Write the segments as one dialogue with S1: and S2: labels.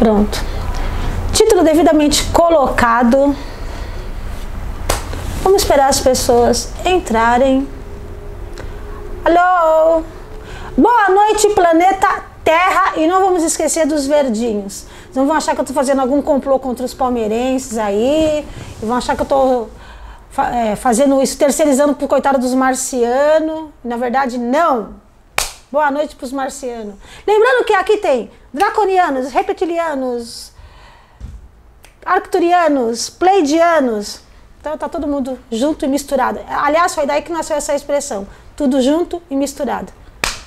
S1: Pronto. Título devidamente colocado. Vamos esperar as pessoas entrarem. Alô? Boa noite, planeta Terra. E não vamos esquecer dos verdinhos. Não vão achar que eu estou fazendo algum complô contra os palmeirenses aí. E vão achar que eu estou é, fazendo isso, terceirizando pro coitado dos marcianos. Na verdade, não. Boa noite para os marcianos. Lembrando que aqui tem draconianos, reptilianos, arcturianos, pleidianos. Então tá todo mundo junto e misturado. Aliás, foi daí que nasceu essa expressão. Tudo junto e misturado.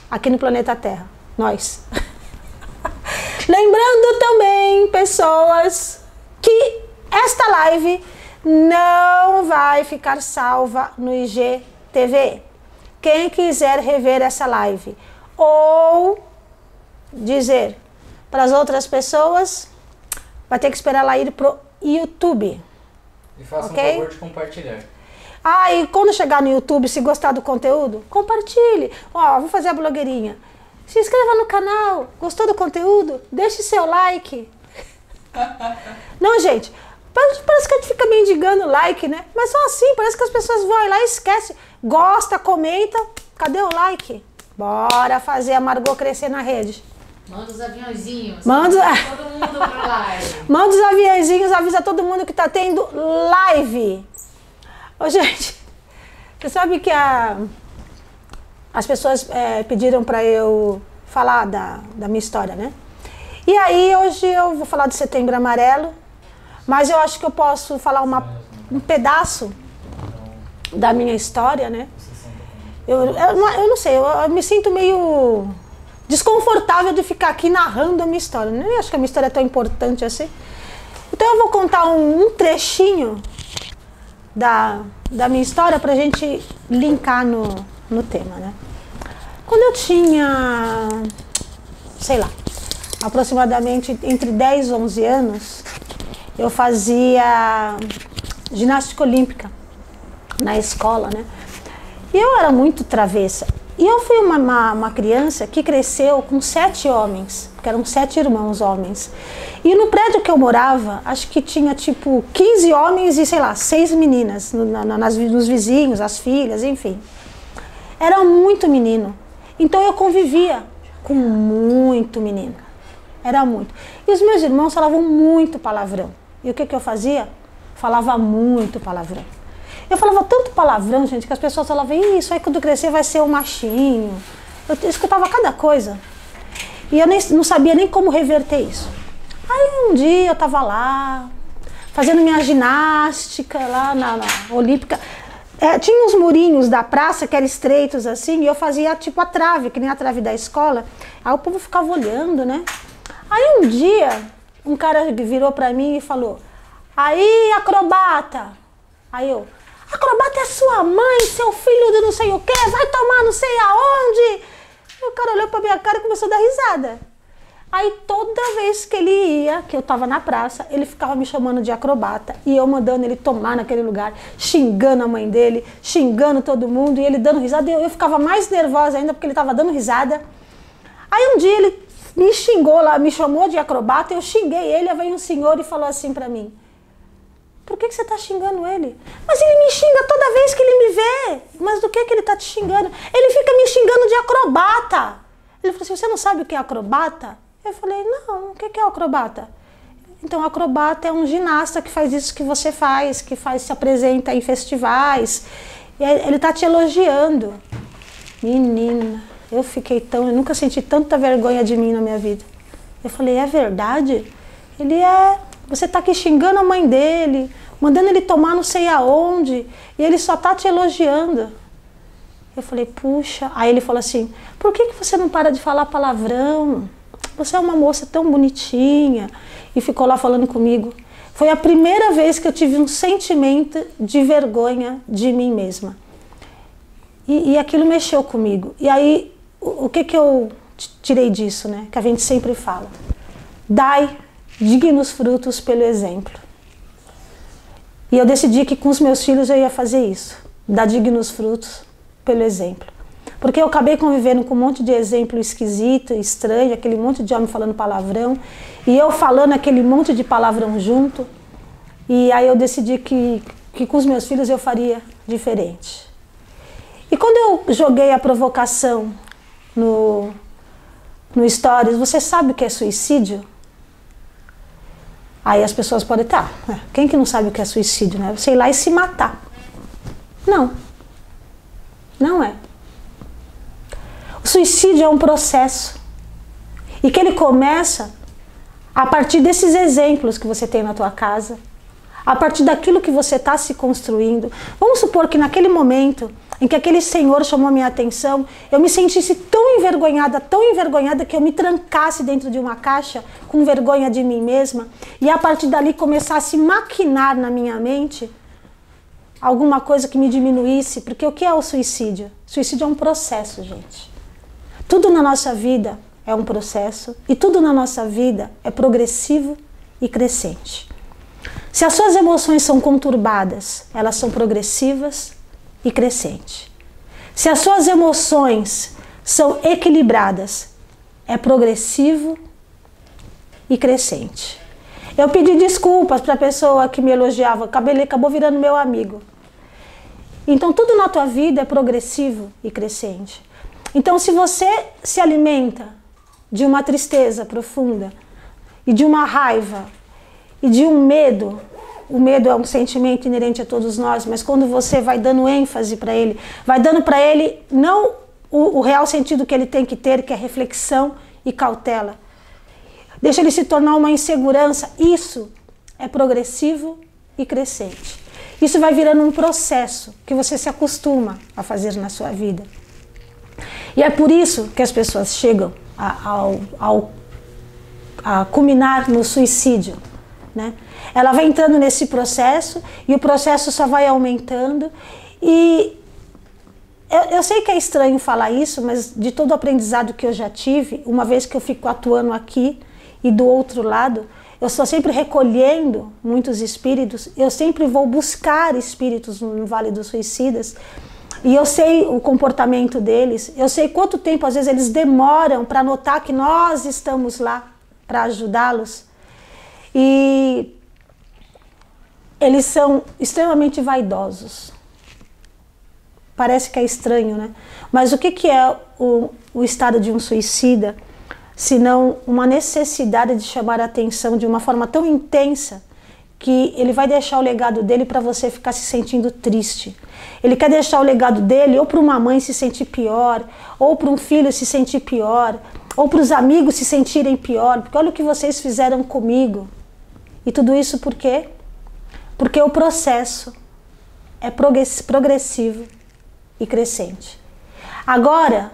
S1: Aqui no planeta Terra. Nós. Lembrando também, pessoas, que esta live não vai ficar salva no IGTV. Quem quiser rever essa live ou dizer para as outras pessoas, vai ter que esperar ela ir pro YouTube.
S2: E faça
S1: Ok?
S2: um favor de compartilhar.
S1: Ah, e quando chegar no YouTube, se gostar do conteúdo, compartilhe. Ó, vou fazer a blogueirinha. Se inscreva no canal. Gostou do conteúdo? Deixe seu like. Não, gente. Parece parece que a gente fica mendigando like, né? Mas só assim, parece que as pessoas vão lá e esquecem. Gosta, comenta. Cadê o like? Bora fazer a Margot crescer na rede.
S3: Manda os aviãozinhos.
S1: Manda-
S3: Todo mundo pra live.
S1: Manda os aviãozinhos, avisa todo mundo que tá tendo live. Ô, gente, você sabe que a, as pessoas é, pediram para eu falar da, da minha história, né? E aí, hoje eu vou falar do Setembro Amarelo, mas eu acho que eu posso falar uma, um pedaço da minha história, né? Eu, eu, não- eu não sei, eu, eu me sinto meio desconfortável de ficar aqui narrando a minha história. Eu Nem acho que a minha história é tão importante assim. Então eu vou contar um, um trechinho da, da minha história pra gente linkar no, no tema, né? Quando eu tinha, sei lá, aproximadamente entre 10 e 11 anos, eu fazia ginástica olímpica na escola, né? E eu era muito travessa. E eu fui uma, uma, uma criança que cresceu com sete homens, porque eram sete irmãos homens. E no prédio que eu morava, acho que tinha tipo 15 homens e, sei lá, seis meninas, na, nas, nos vizinhos, as filhas, enfim. Era muito menino. Então eu convivia com muito menino. Era muito. E os meus irmãos falavam muito palavrão. E o que, que eu fazia? Falava muito palavrão. Eu falava tanto palavrão, gente, que as pessoas falavam, "Ih, isso aí quando crescer vai ser um machinho. Eu escutava cada coisa. E eu nem, não sabia nem como reverter isso. Aí um dia eu tava lá, fazendo minha ginástica lá na, na Olímpica. É, tinha uns murinhos da praça que eram estreitos assim, e eu fazia tipo a trave, que nem a trave da escola. Aí o povo ficava olhando, né? Aí um dia, um cara virou pra mim e falou: Aí, acrobata! Aí eu, acrobata é sua mãe, seu filho de não sei o quê, vai tomar não sei aonde. E o cara olhou pra minha cara e começou a dar risada. Aí toda vez que ele ia, que eu tava na praça, ele ficava me chamando de acrobata e eu mandando ele tomar naquele lugar, xingando a mãe dele, xingando todo mundo e ele dando risada. E eu, eu ficava mais nervosa ainda porque ele tava dando risada. Aí um dia ele me xingou lá, me chamou de acrobata, eu xinguei ele, aí veio um senhor e falou assim pra mim: por que, que você tá xingando ele? Mas ele me xinga toda vez que ele me vê. Mas do que, que ele tá te xingando? Ele fica me xingando de acrobata. Ele falou assim: você não sabe o que é acrobata? Eu falei: não, o que, que é acrobata? Então, acrobata é um ginasta que faz isso que você faz, que faz se apresenta em festivais. E ele tá te elogiando. Menina, eu fiquei tão. Eu nunca senti tanta vergonha de mim na minha vida. Eu falei: é verdade? Ele é. Você tá aqui xingando a mãe dele, mandando ele tomar não sei aonde, e ele só tá te elogiando. Eu falei, puxa. Aí ele falou assim: por que, que você não para de falar palavrão? Você é uma moça tão bonitinha. E ficou lá falando comigo. Foi a primeira vez que eu tive um sentimento de vergonha de mim mesma. E, e aquilo mexeu comigo. E aí, o, o que, que eu tirei disso, né? Que a gente sempre fala. Dai dignos frutos pelo exemplo. E eu decidi que com os meus filhos eu ia fazer isso. Dar dignos frutos pelo exemplo. Porque eu acabei convivendo com um monte de exemplo esquisito, estranho, aquele monte de homem falando palavrão, e eu falando aquele monte de palavrão junto. E aí eu decidi que, que com os meus filhos eu faria diferente. E quando eu joguei a provocação no, no Stories, você sabe o que é suicídio? Aí as pessoas podem estar, tá, quem que não sabe o que é suicídio, né? Você ir lá e se matar. Não. Não é. O suicídio é um processo. E que ele começa a partir desses exemplos que você tem na tua casa, a partir daquilo que você está se construindo. Vamos supor que naquele momento em que aquele senhor chamou minha atenção, eu me sentisse tão envergonhada, tão envergonhada que eu me trancasse dentro de uma caixa com vergonha de mim mesma e a partir dali começasse a maquinar na minha mente alguma coisa que me diminuísse, porque o que é o suicídio? Suicídio é um processo, gente. Tudo na nossa vida é um processo e tudo na nossa vida é progressivo e crescente. Se as suas emoções são conturbadas, elas são progressivas e crescentes. Se as suas emoções são equilibradas, é progressivo e crescente. Eu pedi desculpas para a pessoa que me elogiava, ele acabou virando meu amigo. Então tudo na tua vida é progressivo e crescente. Então se você se alimenta de uma tristeza profunda e de uma raiva e de um medo. O medo é um sentimento inerente a todos nós, mas quando você vai dando ênfase para ele, vai dando para ele não o, o real sentido que ele tem que ter, que é reflexão e cautela. Deixa ele se tornar uma insegurança. Isso é progressivo e crescente. Isso vai virando um processo que você se acostuma a fazer na sua vida. E é por isso que as pessoas chegam a, ao, ao a culminar no suicídio. Né? Ela vai entrando nesse processo e o processo só vai aumentando. E eu, eu, sei que é estranho falar isso, mas de todo o aprendizado que eu já tive, uma vez que eu fico atuando aqui e do outro lado, eu estou sempre recolhendo muitos espíritos, eu sempre vou buscar espíritos no Vale dos Suicidas. E eu sei o comportamento deles, eu sei quanto tempo às vezes eles demoram para notar que nós estamos lá para ajudá-los. E eles são extremamente vaidosos. Parece que é estranho, né? Mas o que, que é o, o estado de um suicida, senão uma necessidade de chamar a atenção de uma forma tão intensa que ele vai deixar o legado dele para você ficar se sentindo triste. Ele quer deixar o legado dele ou para uma mãe se sentir pior, ou para um filho se sentir pior, ou para os amigos se sentirem pior, porque olha o que vocês fizeram comigo. E tudo isso por quê? Porque o processo é progressivo e crescente. Agora,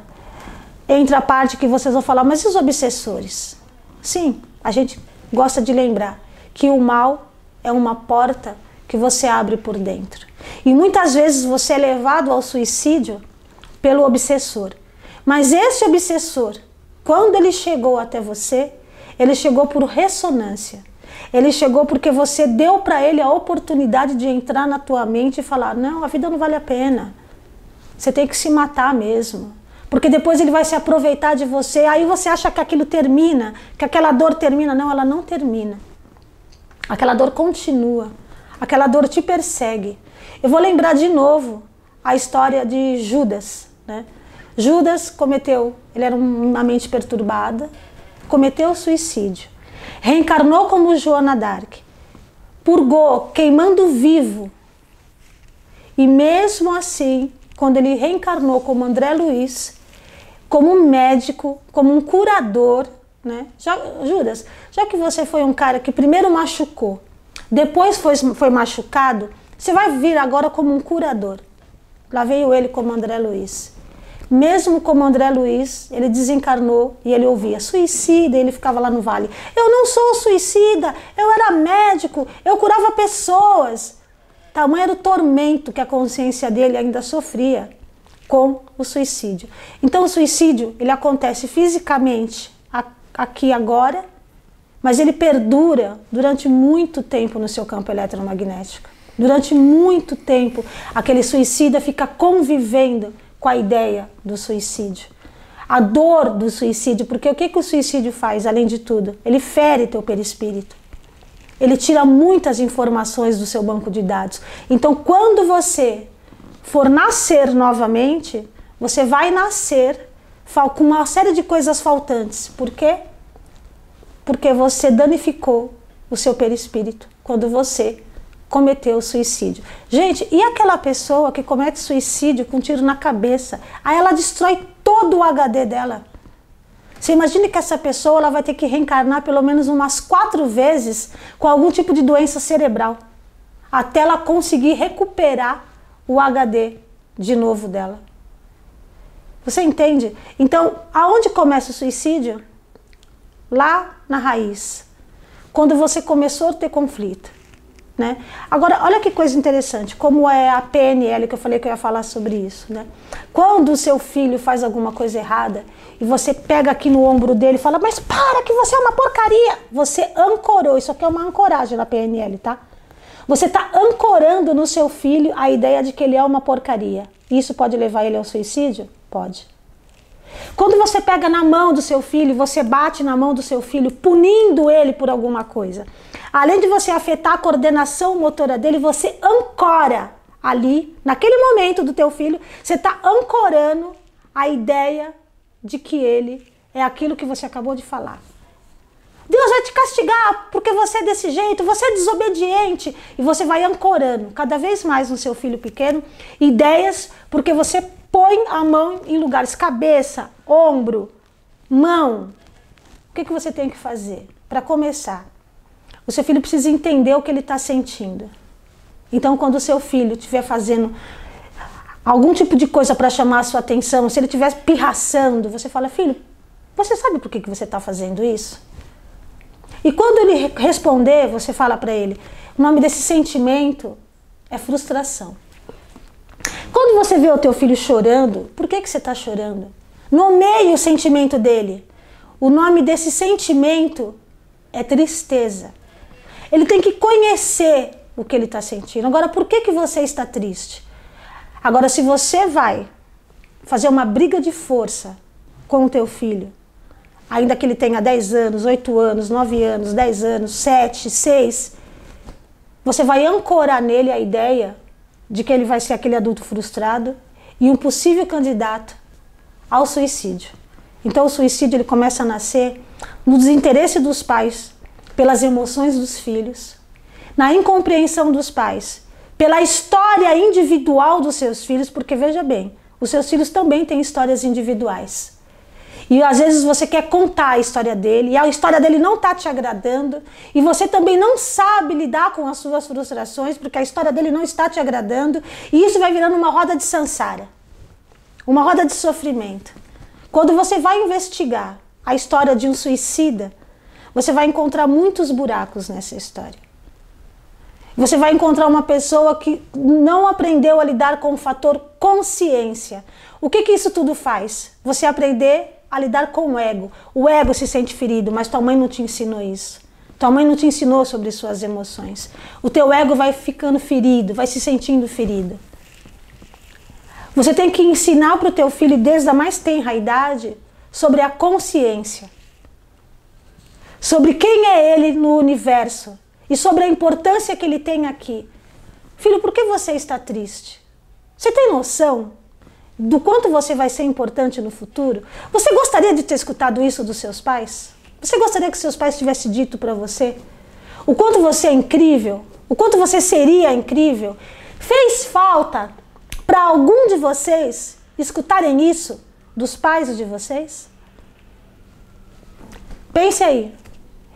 S1: entra a parte que vocês vão falar, mas e os obsessores? Sim, a gente gosta de lembrar que o mal é uma porta que você abre por dentro. E muitas vezes você é levado ao suicídio pelo obsessor. Mas esse obsessor, quando ele chegou até você, ele chegou por ressonância. Ele chegou porque você deu para ele a oportunidade de entrar na tua mente e falar: "Não, a vida não vale a pena. Você tem que se matar mesmo". Porque depois ele vai se aproveitar de você, aí você acha que aquilo termina, que aquela dor termina, não, ela não termina. Aquela dor continua, aquela dor te persegue. Eu vou lembrar de novo a história de Judas, né? Judas cometeu, ele era uma mente perturbada, cometeu suicídio reencarnou como Joana Dark, purgou, queimando vivo. E mesmo assim, quando ele reencarnou como André Luiz, como um médico, como um curador, né? Já, Judas, já que você foi um cara que primeiro machucou, depois foi, foi machucado, você vai vir agora como um curador. Lá veio ele como André Luiz. Mesmo como André Luiz, ele desencarnou e ele ouvia suicida, ele ficava lá no vale. Eu não sou suicida, eu era médico, eu curava pessoas. Tamanho era o tormento que a consciência dele ainda sofria com o suicídio. Então o suicídio, ele acontece fisicamente aqui agora, mas ele perdura durante muito tempo no seu campo eletromagnético. Durante muito tempo, aquele suicida fica convivendo com a ideia do suicídio. A dor do suicídio, porque o que, que o suicídio faz, além de tudo? Ele fere teu perispírito. Ele tira muitas informações do seu banco de dados. Então, quando você for nascer novamente, você vai nascer com uma série de coisas faltantes. Por quê? Porque você danificou o seu perispírito quando você cometeu suicídio. Gente, e aquela pessoa que comete suicídio com um tiro na cabeça? Aí ela destrói todo o HD dela. Você imagina que essa pessoa ela vai ter que reencarnar pelo menos umas quatro vezes com algum tipo de doença cerebral até ela conseguir recuperar o HD de novo dela. Você entende? Então, aonde começa o suicídio? Lá na raiz. Quando você começou a ter conflito. Né? Agora, olha que coisa interessante, como é a PNL, que eu falei que eu ia falar sobre isso. Né? Quando o seu filho faz alguma coisa errada e você pega aqui no ombro dele e fala, mas para que você é uma porcaria. Você ancorou, isso aqui é uma ancoragem na PNL, tá? Você está ancorando no seu filho a ideia de que ele é uma porcaria. Isso pode levar ele ao suicídio? Pode. Quando você pega na mão do seu filho, você bate na mão do seu filho, punindo ele por alguma coisa. Além de você afetar a coordenação motora dele, você ancora ali, naquele momento do teu filho, você está ancorando a ideia de que ele é aquilo que você acabou de falar. Deus vai te castigar porque você é desse jeito, você é desobediente. E você vai ancorando cada vez mais no seu filho pequeno ideias, porque você põe a mão em lugares cabeça, ombro, mão. O que, que você tem que fazer? Para começar, o seu filho precisa entender o que ele está sentindo. Então, quando o seu filho estiver fazendo algum tipo de coisa para chamar a sua atenção, se ele estiver pirraçando, você fala, filho, você sabe por que, que você está fazendo isso? E quando ele responder, você fala para ele, o nome desse sentimento é frustração. Quando você vê o teu filho chorando, por que, que você está chorando? Nomeie o sentimento dele. O nome desse sentimento é tristeza. Ele tem que conhecer o que ele está sentindo. Agora, por que, que você está triste? Agora, se você vai fazer uma briga de força com o teu filho, ainda que ele tenha 10 anos, 8 anos, 9 anos, 10 anos, 7, 6, você vai ancorar nele a ideia de que ele vai ser aquele adulto frustrado e um possível candidato ao suicídio. Então o suicídio ele começa a nascer no desinteresse dos pais pelas emoções dos filhos, na incompreensão dos pais, pela história individual dos seus filhos, porque veja bem, os seus filhos também têm histórias individuais. E às vezes você quer contar a história dele e a história dele não está te agradando e você também não sabe lidar com as suas frustrações porque a história dele não está te agradando e isso vai virando uma roda de sansara, uma roda de sofrimento. Quando você vai investigar a história de um suicida, você vai encontrar muitos buracos nessa história. Você vai encontrar uma pessoa que não aprendeu a lidar com o fator consciência. O que, que isso tudo faz? Você aprender a lidar com o ego. O ego se sente ferido, mas tua mãe não te ensinou isso. Tua mãe não te ensinou sobre suas emoções. O teu ego vai ficando ferido, vai se sentindo ferido. Você tem que ensinar para o teu filho desde a mais tenra idade sobre a consciência. Sobre quem é ele no universo e sobre a importância que ele tem aqui. Filho, por que você está triste? Você tem noção do quanto você vai ser importante no futuro? Você gostaria de ter escutado isso dos seus pais? Você gostaria que seus pais tivessem dito para você o quanto você é incrível? O quanto você seria incrível? Fez falta para algum de vocês escutarem isso dos pais de vocês? Pense aí.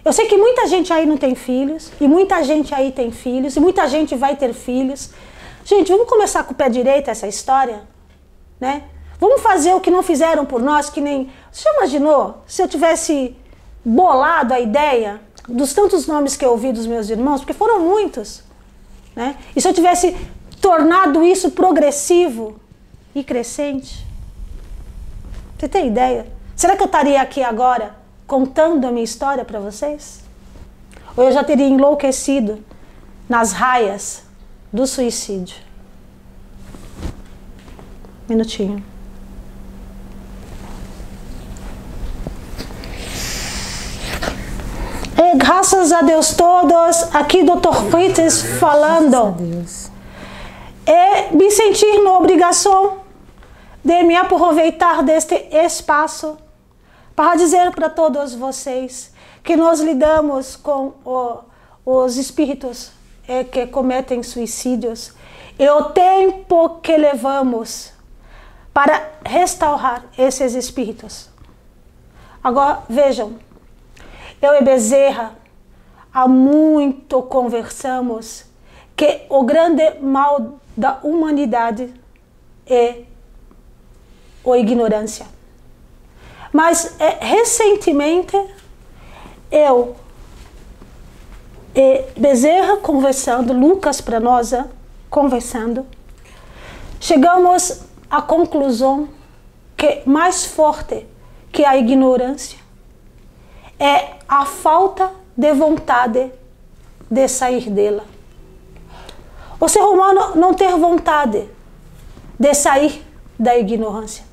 S1: Eu sei que muita gente aí não tem filhos, e muita gente aí tem filhos, e muita gente vai ter filhos. Gente, vamos começar com o pé direito essa história? Né? Vamos fazer o que não fizeram por nós, que nem. Você imaginou se eu tivesse bolado a ideia dos tantos nomes que eu ouvi dos meus irmãos, porque foram muitos, né? E se eu tivesse tornado isso progressivo e crescente? Você tem ideia? Será que eu estaria aqui agora contando a minha história para vocês? Ou eu já teria enlouquecido nas raias do suicídio? minutinho. E graças a Deus todos, aqui Dr. Fritz falando. E me sentir na obrigação de me aproveitar deste espaço para dizer para todos vocês que nós lidamos com o, os espíritos é, que cometem suicídios e o tempo que levamos para restaurar esses espíritos. Agora vejam, eu e Bezerra há muito conversamos que o grande mal da humanidade é a ignorância. Mas é, recentemente eu e Bezerra conversando, Lucas para nós conversando, chegamos à conclusão que mais forte que a ignorância é a falta de vontade de sair dela. O ser humano não ter vontade de sair da ignorância.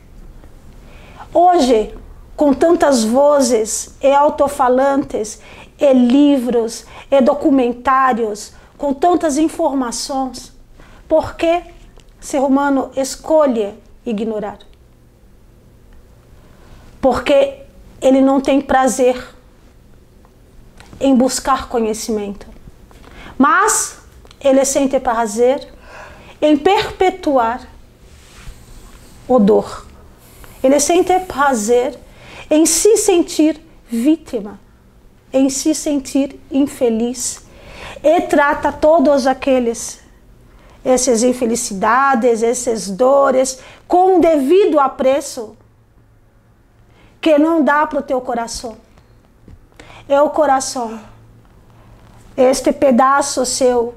S1: Hoje, com tantas vozes e altofalantes, e livros, e documentários, com tantas informações, por que ser humano escolhe ignorar? Porque ele não tem prazer em buscar conhecimento, mas ele sente prazer em perpetuar o dor. Ele sente prazer em se sentir vítima, em se sentir infeliz e trata todos aqueles essas infelicidades, essas dores com o devido apreço que não dá para o teu coração. É o coração, este pedaço seu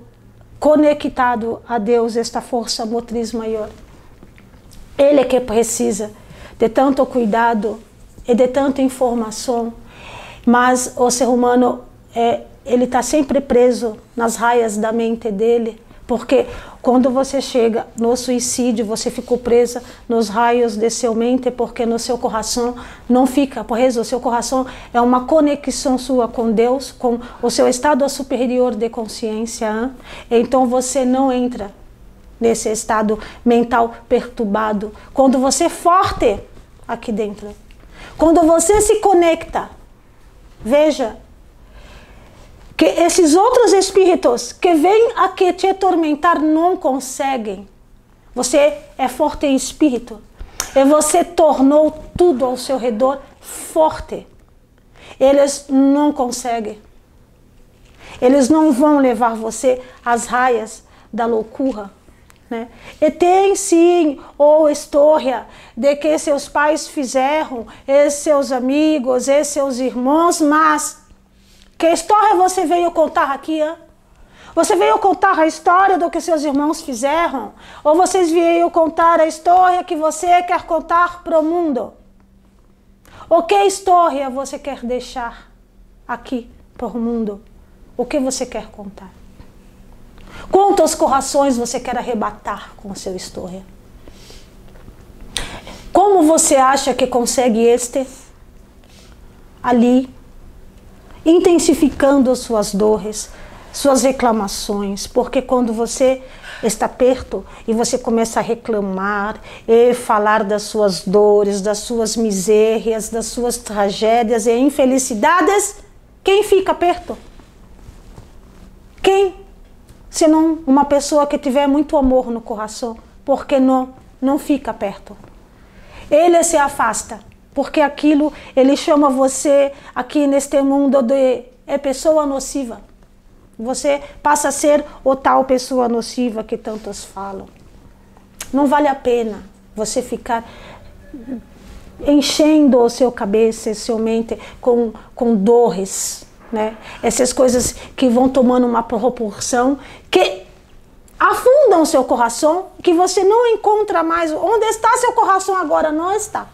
S1: conectado a Deus, esta força motriz maior. Ele é que precisa de tanto cuidado e de tanta informação, mas o ser humano é, ele está sempre preso nas raias da mente dele, porque quando você chega no suicídio, você ficou presa nos raios de seu mente, porque no seu coração não fica preso. O seu coração é uma conexão sua com Deus, com o seu estado superior de consciência. Então você não entra nesse estado mental perturbado. Quando você é forte aqui dentro, quando você se conecta, veja que esses outros espíritos que vêm aqui te atormentar não conseguem. Você é forte em espírito e você tornou tudo ao seu redor forte. Eles não conseguem. Eles não vão levar você às raias da loucura. Né? E tem sim ou história de que seus pais fizeram, e seus amigos, e seus irmãos, mas que história você veio contar aqui? Hein? Você veio contar a história do que seus irmãos fizeram? Ou vocês vieram contar a história que você quer contar para o mundo? Ou que história você quer deixar aqui para o mundo? O que você quer contar? Quantos corações você quer arrebatar com a sua história? Como você acha que consegue este ali intensificando suas dores, suas reclamações, porque quando você está perto e você começa a reclamar e falar das suas dores, das suas misérias, das suas tragédias e infelicidades, quem fica perto? Quem? Senão uma pessoa que tiver muito amor no coração, porque não não fica perto. Ele se afasta porque aquilo ele chama você aqui neste mundo de é pessoa nociva. Você passa a ser o tal pessoa nociva que tantos falam. Não vale a pena você ficar enchendo o seu cabeça, a sua mente com, com dores, né? Essas coisas que vão tomando uma proporção que afundam o seu coração, que você não encontra mais. Onde está seu coração agora? Não está.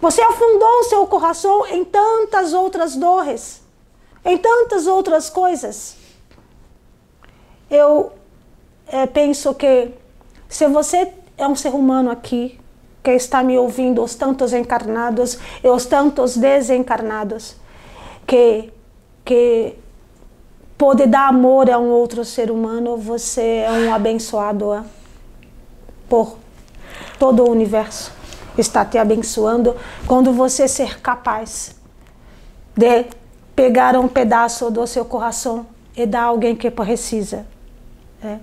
S1: Você afundou o seu coração em tantas outras dores, em tantas outras coisas. Eu é, penso que se você é um ser humano aqui que está me ouvindo, os tantos encarnados e os tantos desencarnados, que que pode dar amor a um outro ser humano, você é um abençoado por todo o universo. Está te abençoando quando você ser capaz de pegar um pedaço do seu coração e dar a alguém que precisa. É.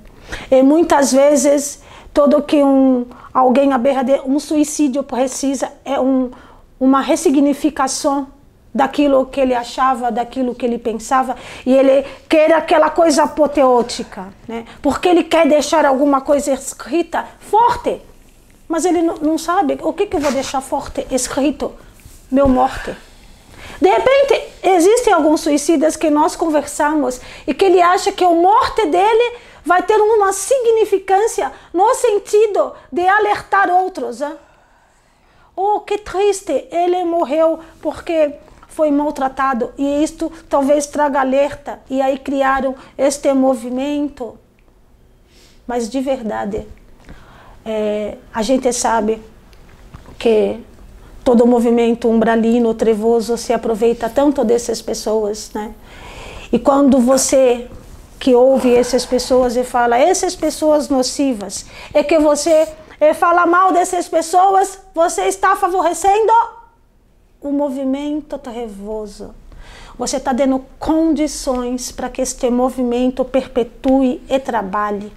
S1: E muitas vezes tudo que um alguém à beira de um suicídio precisa é um, uma ressignificação daquilo que ele achava, daquilo que ele pensava, e ele quer aquela coisa apoteótica, né? porque ele quer deixar alguma coisa escrita forte, mas ele não, sabe o que, que eu vou deixar forte escrito, meu morte. De repente, existem alguns suicidas que nós conversamos e que ele acha que a morte dele vai ter uma significância no sentido de alertar outros. Hein? Oh, que triste, ele morreu porque foi maltratado e isto talvez traga alerta e aí criaram este movimento. Mas de verdade, é, a gente sabe que todo movimento umbralino, trevoso, se aproveita tanto dessas pessoas, né? E quando você que ouve essas pessoas e fala essas pessoas nocivas, é que você é, fala mal dessas pessoas, você está favorecendo o movimento trevoso. Você está dando condições para que este movimento perpetue e trabalhe.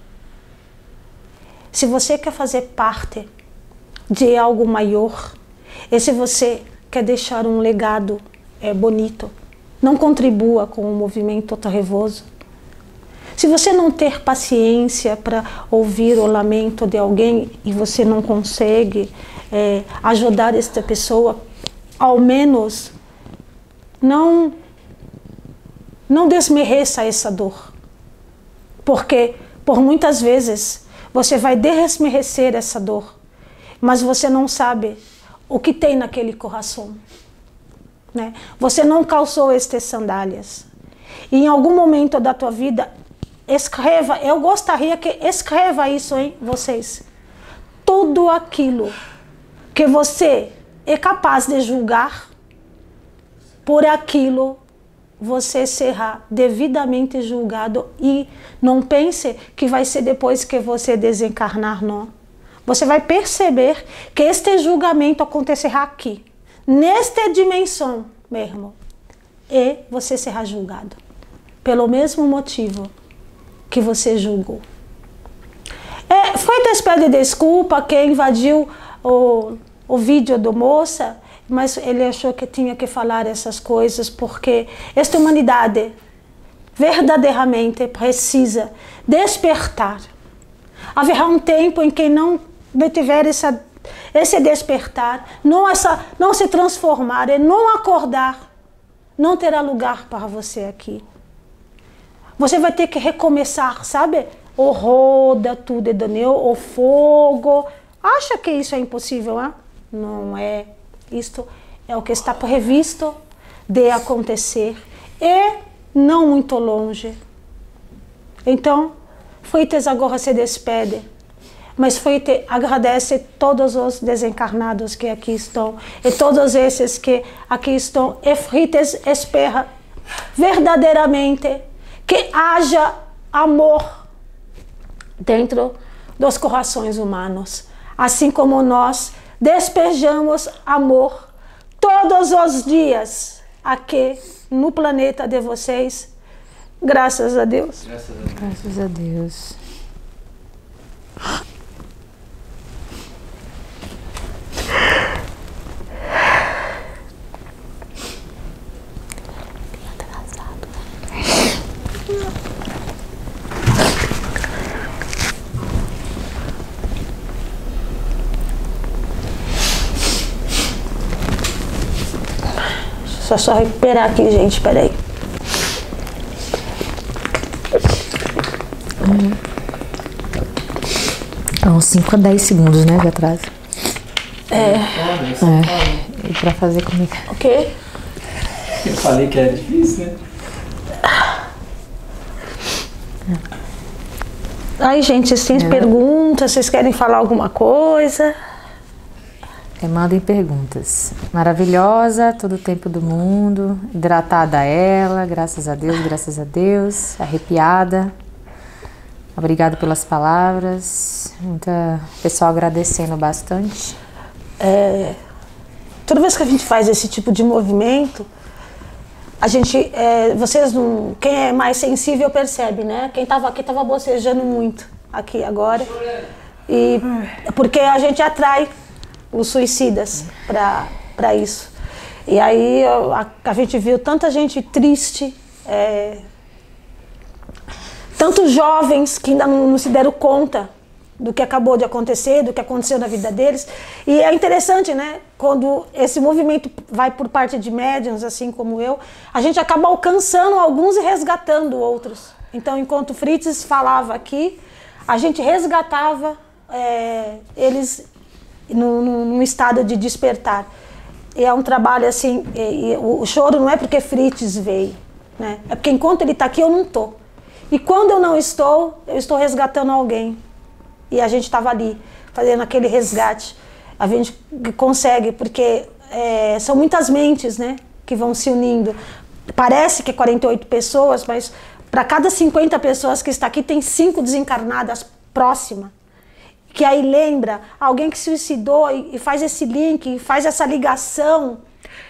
S1: Se você quer fazer parte de algo maior, e se você quer deixar um legado é, bonito, não contribua com o movimento trevoso. Se você não ter paciência para ouvir o lamento de alguém e você não consegue é, ajudar esta pessoa ao menos não não desmereça essa dor. Porque por muitas vezes você vai desmerecer essa dor, mas você não sabe o que tem naquele coração. Né? Você não calçou estas sandálias. E em algum momento da tua vida, escreva, eu gostaria que escreva isso em vocês. Tudo aquilo que você é capaz de julgar, por aquilo você será devidamente julgado e não pense que vai ser depois que você desencarnar, não. Você vai perceber que este julgamento acontecerá aqui, nesta dimensão mesmo, e você será julgado pelo mesmo motivo que você julgou. É, foi pede desculpa quem invadiu o o vídeo do moça, mas ele achou que tinha que falar essas coisas porque esta humanidade verdadeiramente precisa despertar. Haverá um tempo em que não tiver essa, esse despertar, não, essa, não se transformar e não acordar, não terá lugar para você aqui. Você vai ter que recomeçar, sabe? O roda, tudo Daniel, o fogo. Acha que isso é impossível, hein? não é isto é o que está previsto de acontecer e não muito longe. Então, Freitas agora se despede, mas Freitas agradece todos os desencarnados que aqui estão e todos esses que aqui estão. E Freitas espera verdadeiramente que haja amor dentro dos corações humanos, assim como nós despejamos amor todos os dias aqui no planeta de vocês. Graças a Deus.
S2: Graças a Deus.
S4: Graças a Deus.
S1: Só só recuperar aqui, gente. Peraí.
S4: É uns 5 a 10 segundos, né, de atraso.
S1: É.
S2: É.
S4: É. E pra fazer comigo.
S1: O quê?
S2: Eu falei que era difícil, né?
S1: Aí, gente, vocês têm
S4: É.
S1: perguntas? Vocês querem falar alguma coisa?
S4: É, mandem perguntas. Maravilhosa, todo o tempo do mundo, hidratada ela, graças a Deus, graças a Deus, arrepiada. Obrigada pelas palavras. Muita pessoal agradecendo bastante.
S1: É, toda vez que a gente faz esse tipo de movimento, a gente, é, vocês não, quem é mais sensível percebe, né? Quem estava aqui estava bocejando muito aqui agora. E porque a gente atrai os suicidas para isso. E aí a, a, gente viu tanta gente triste, é, tantos jovens que ainda não, não se deram conta do que acabou de acontecer, do que aconteceu na vida deles. E é interessante, né? Quando esse movimento vai por parte de médiums, assim como eu, a gente acaba alcançando alguns e resgatando outros. Então, enquanto Fritz falava aqui, a gente resgatava é, eles num, estado de despertar. É um trabalho assim, e, e, o, choro não é porque Fritz veio, né? É porque enquanto ele está aqui eu não estou. E quando eu não estou, eu estou resgatando alguém. E a gente estava ali, fazendo aquele resgate. A gente consegue, porque é, são muitas mentes né, que vão se unindo. Parece que é 48 pessoas, mas para cada 50 pessoas que está aqui, tem cinco desencarnadas próximas. Que aí lembra alguém que suicidou e, e faz esse link, faz essa ligação.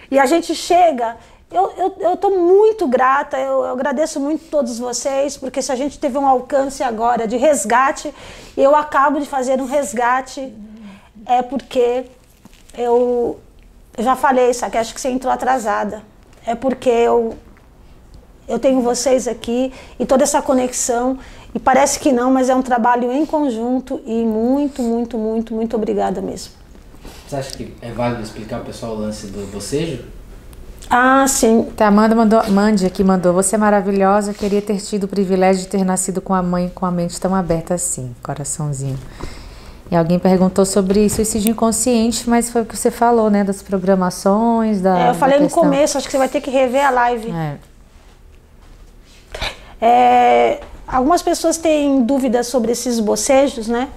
S1: E a gente chega eu estou muito grata, eu, eu, agradeço muito todos vocês, porque se a gente teve um alcance agora de resgate, eu acabo de fazer um resgate, é porque eu, eu já falei isso aqui, acho que você entrou atrasada. É porque eu, eu tenho vocês aqui e toda essa conexão, e parece que não, mas é um trabalho em conjunto e muito, muito, muito, muito obrigada mesmo.
S2: Você acha que é válido explicar ao pessoal o lance do bocejo?
S1: Ah, sim.
S4: Tá, Amanda mandou, Mandy aqui mandou. Você é maravilhosa, queria ter tido o privilégio de ter nascido com a mãe com a mente tão aberta assim, coraçãozinho. E alguém perguntou sobre suicídio inconsciente, mas foi o que você falou, né? Das programações, da.
S1: É, eu falei no começo, acho que você vai ter que rever a live.
S4: É.
S1: É, algumas pessoas têm dúvidas sobre esses bocejos, né?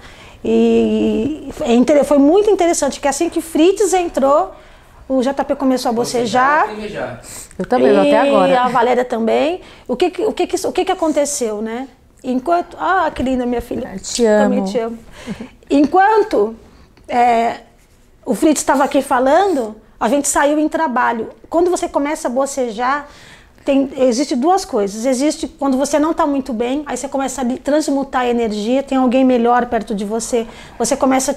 S1: E é foi muito interessante que assim que Fritz entrou, o JP começou a bocejar.
S4: Eu também, e até agora.
S1: E a Valéria também. O que, o que, o que, que aconteceu, né? Enquanto. Ah, que linda minha filha.
S4: Eu te amo.
S1: Também te amo. Enquanto é, o Fritz estava aqui falando, a gente saiu em trabalho. Quando você começa a bocejar, tem, existe duas coisas. Existe quando você não está muito bem, aí você começa a transmutar a energia, tem alguém melhor perto de você, você começa a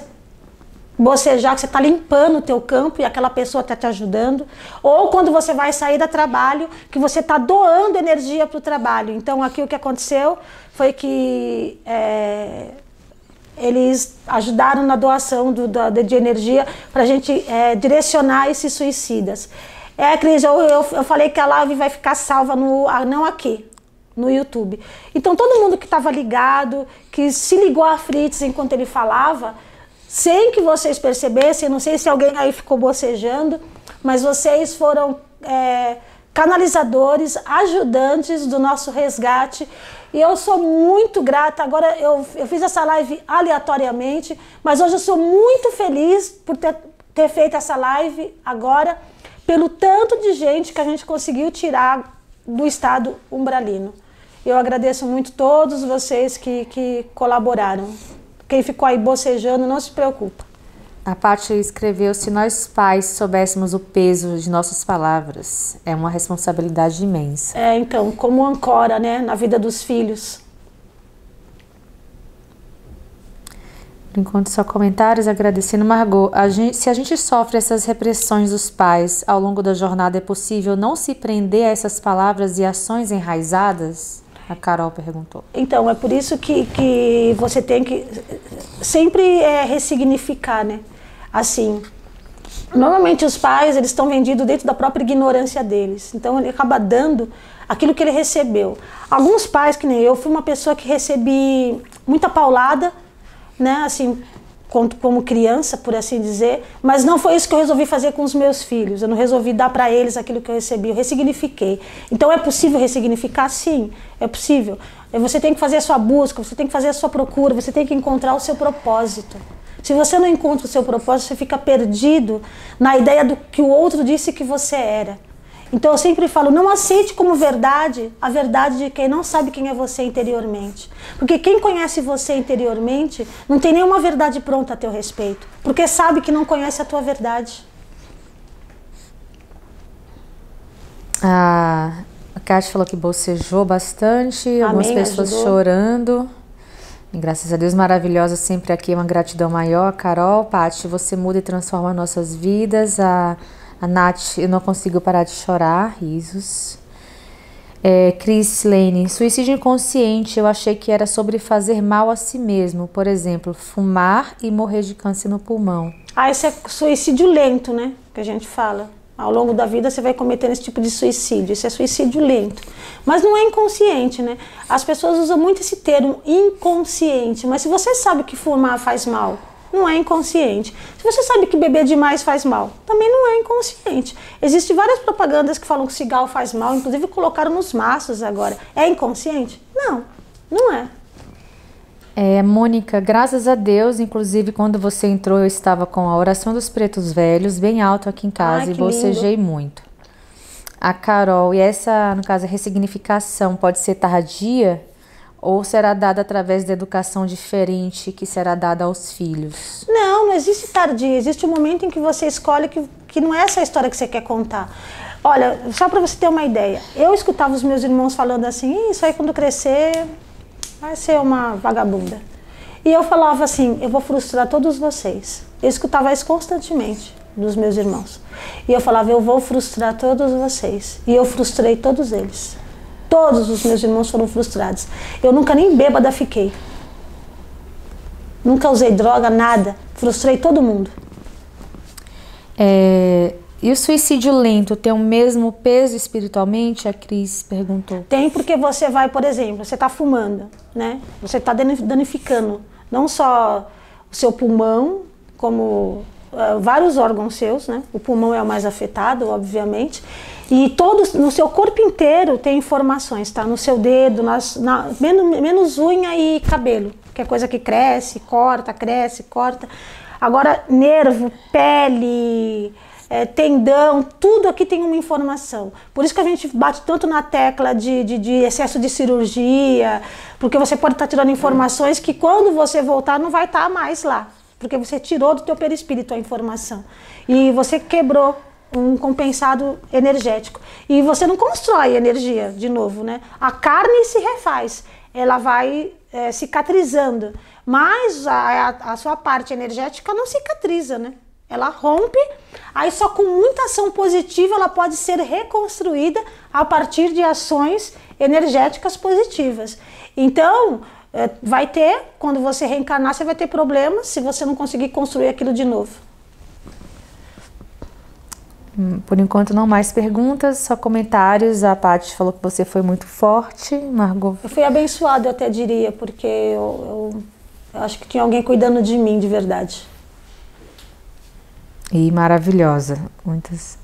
S1: bocejar, que você está limpando o teu campo e aquela pessoa está te ajudando. Ou quando você vai sair da trabalho, que você está doando energia para o trabalho. Então aqui o que aconteceu foi que é, eles ajudaram na doação do, da, de energia para a gente é, direcionar esses suicidas. É, Cris, eu, eu, eu, falei que a live vai ficar salva no, não aqui, no YouTube. Então todo mundo que estava ligado, que se ligou a Fritz enquanto ele falava, sem que vocês percebessem, não sei se alguém aí ficou bocejando, mas vocês foram é, canalizadores, ajudantes do nosso resgate. E eu sou muito grata. Agora, eu, eu fiz essa live aleatoriamente, mas hoje eu sou muito feliz por ter, ter feito essa live agora, pelo tanto de gente que a gente conseguiu tirar do estado umbralino. Eu agradeço muito todos vocês que, que colaboraram. Quem ficou aí bocejando, não se preocupa.
S4: A Paty escreveu: se nós pais soubéssemos o peso de nossas palavras, é uma responsabilidade imensa.
S1: É, então, como ancora, né, na vida dos filhos.
S4: Enquanto, só comentários agradecendo. Margot, a gente, se a gente sofre essas repressões dos pais ao longo da jornada, é possível não se prender a essas palavras e ações enraizadas? A Carol perguntou.
S1: Então, é por isso que, que você tem que sempre é, ressignificar, né? Assim, normalmente os pais, eles estão vendidos dentro da própria ignorância deles. Então, ele acaba dando aquilo que ele recebeu. Alguns pais, que nem eu, fui uma pessoa que recebi muita paulada, né? Assim, como criança, por assim dizer, mas não foi isso que eu resolvi fazer com os meus filhos. Eu não resolvi dar para eles aquilo que eu recebi, eu ressignifiquei. Então é possível ressignificar? Sim, é possível. Você tem que fazer a sua busca, você tem que fazer a sua procura, você tem que encontrar o seu propósito. Se você não encontra o seu propósito, você fica perdido na ideia do que o outro disse que você era. Então eu sempre falo, não aceite como verdade a verdade de quem não sabe quem é você interiormente. Porque quem conhece você interiormente não tem nenhuma verdade pronta a teu respeito, porque sabe que não conhece a tua verdade.
S4: A, a Kátia falou que bocejou bastante, algumas
S1: Amém,
S4: pessoas
S1: ajudou.
S4: chorando. E graças a Deus, maravilhosa, sempre aqui uma gratidão maior. Carol, Paty, você muda e transforma nossas vidas. A, a Nath, eu não consigo parar de chorar, risos. É, Cris Lane, suicídio inconsciente, eu achei que era sobre fazer mal a si mesmo. Por exemplo, fumar e morrer de câncer no pulmão.
S1: Ah, isso é suicídio lento, né? Que a gente fala. Ao longo da vida você vai cometendo esse tipo de suicídio. Isso é suicídio lento. Mas não é inconsciente, né? As pessoas usam muito esse termo inconsciente. Mas se você sabe que fumar faz mal, não é inconsciente. Se você sabe que beber demais faz mal, também não é inconsciente. Existem várias propagandas que falam que cigarro faz mal, inclusive colocaram nos maços agora. É inconsciente? Não, não é.
S4: É, Mônica, graças a Deus, inclusive quando você entrou, eu estava com a oração dos pretos velhos bem alto aqui em casa
S1: Ai,
S4: e bocejei muito. A Carol, e essa, no caso, a ressignificação pode ser tardia ou será dada através da educação diferente que será dada aos filhos?
S1: Não, não existe tardia. Existe um momento em que você escolhe que, que não é essa a história que você quer contar. Olha, só para você ter uma ideia, eu escutava os meus irmãos falando assim: "Ih, isso aí quando crescer vai ser uma vagabunda. E eu falava assim: eu vou frustrar todos vocês. Eu escutava isso constantemente dos meus irmãos. E eu falava: eu vou frustrar todos vocês. E eu frustrei todos eles. Todos os meus irmãos foram frustrados. Eu nunca nem bêbada fiquei. Nunca usei droga, nada. Frustrei todo mundo.
S4: É, e o suicídio lento tem o mesmo peso espiritualmente? A Cris perguntou.
S1: Tem porque você vai, por exemplo, você está fumando, né? Você está danificando não só o seu pulmão, como uh, vários órgãos seus, né? O pulmão é o mais afetado, obviamente. E todos, no seu corpo inteiro tem informações, tá? No seu dedo, nas, na, menos, menos unha e cabelo, que é coisa que cresce, corta, cresce, corta. Agora, nervo, pele, é, tendão, tudo aqui tem uma informação. Por isso que a gente bate tanto na tecla de, de, de excesso de cirurgia, porque você pode estar tirando informações que quando você voltar não vai estar mais lá, porque você tirou do teu perispírito a informação e você quebrou um compensado energético. E você não constrói energia de novo, né? A carne se refaz, ela vai é, cicatrizando, mas a, a, sua parte energética não cicatriza, né? Ela rompe, aí só com muita ação positiva ela pode ser reconstruída a partir de ações energéticas positivas. Então, é, vai ter, quando você reencarnar, você vai ter problemas se você não conseguir construir aquilo de novo.
S4: Por enquanto, não mais perguntas, só comentários. A Paty falou que você foi muito forte. Margot.
S1: Eu fui abençoada, eu até diria, porque eu, eu, eu acho que tinha alguém cuidando de mim de verdade.
S4: E maravilhosa. Muitas.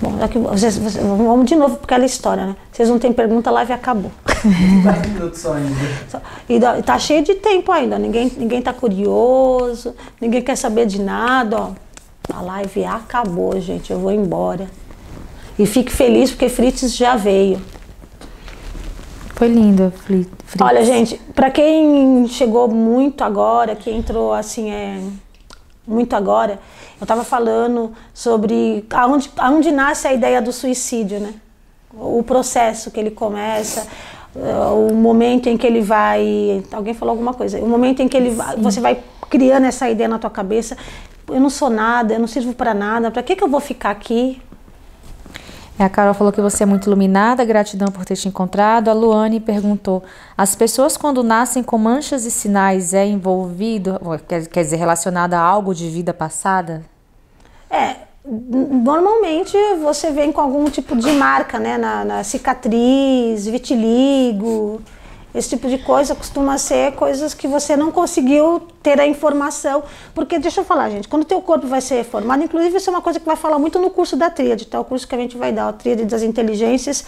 S1: Bom, já que vocês, vocês- vamos de novo para aquela história, né? Vocês não têm pergunta, a live acabou.
S2: 10 minutos só ainda.
S1: E tá cheio de tempo ainda, ninguém, ninguém tá curioso, ninguém quer saber de nada, ó. A live acabou, gente, eu vou embora. E fique feliz porque Fritz já veio.
S4: Foi lindo, Fritz.
S1: Olha, gente, para quem chegou muito agora, que entrou assim, é muito agora, eu tava falando sobre aonde, aonde nasce a ideia do suicídio, né? O processo que ele começa, eh, o momento em que ele vai. Alguém falou alguma coisa. O momento em que ele vai, você vai criando essa ideia na tua cabeça. Eu não sou nada, eu não sirvo para nada. Para que que eu vou ficar aqui?
S4: A Carol falou que você é muito iluminada, gratidão por ter te encontrado. A Luane perguntou: as pessoas quando nascem com manchas e sinais é envolvido, quer, quer dizer, relacionado a algo de vida passada?
S1: É, normalmente você vem com algum tipo de marca, né? Na, na cicatriz, vitiligo, esse tipo de coisa costuma ser coisas que você não conseguiu ter a informação. Porque, deixa eu falar, gente, quando o teu corpo vai ser formado, inclusive isso é uma coisa que vai falar muito no curso da tríade, tá? O curso que a gente vai dar, a tríade das inteligências.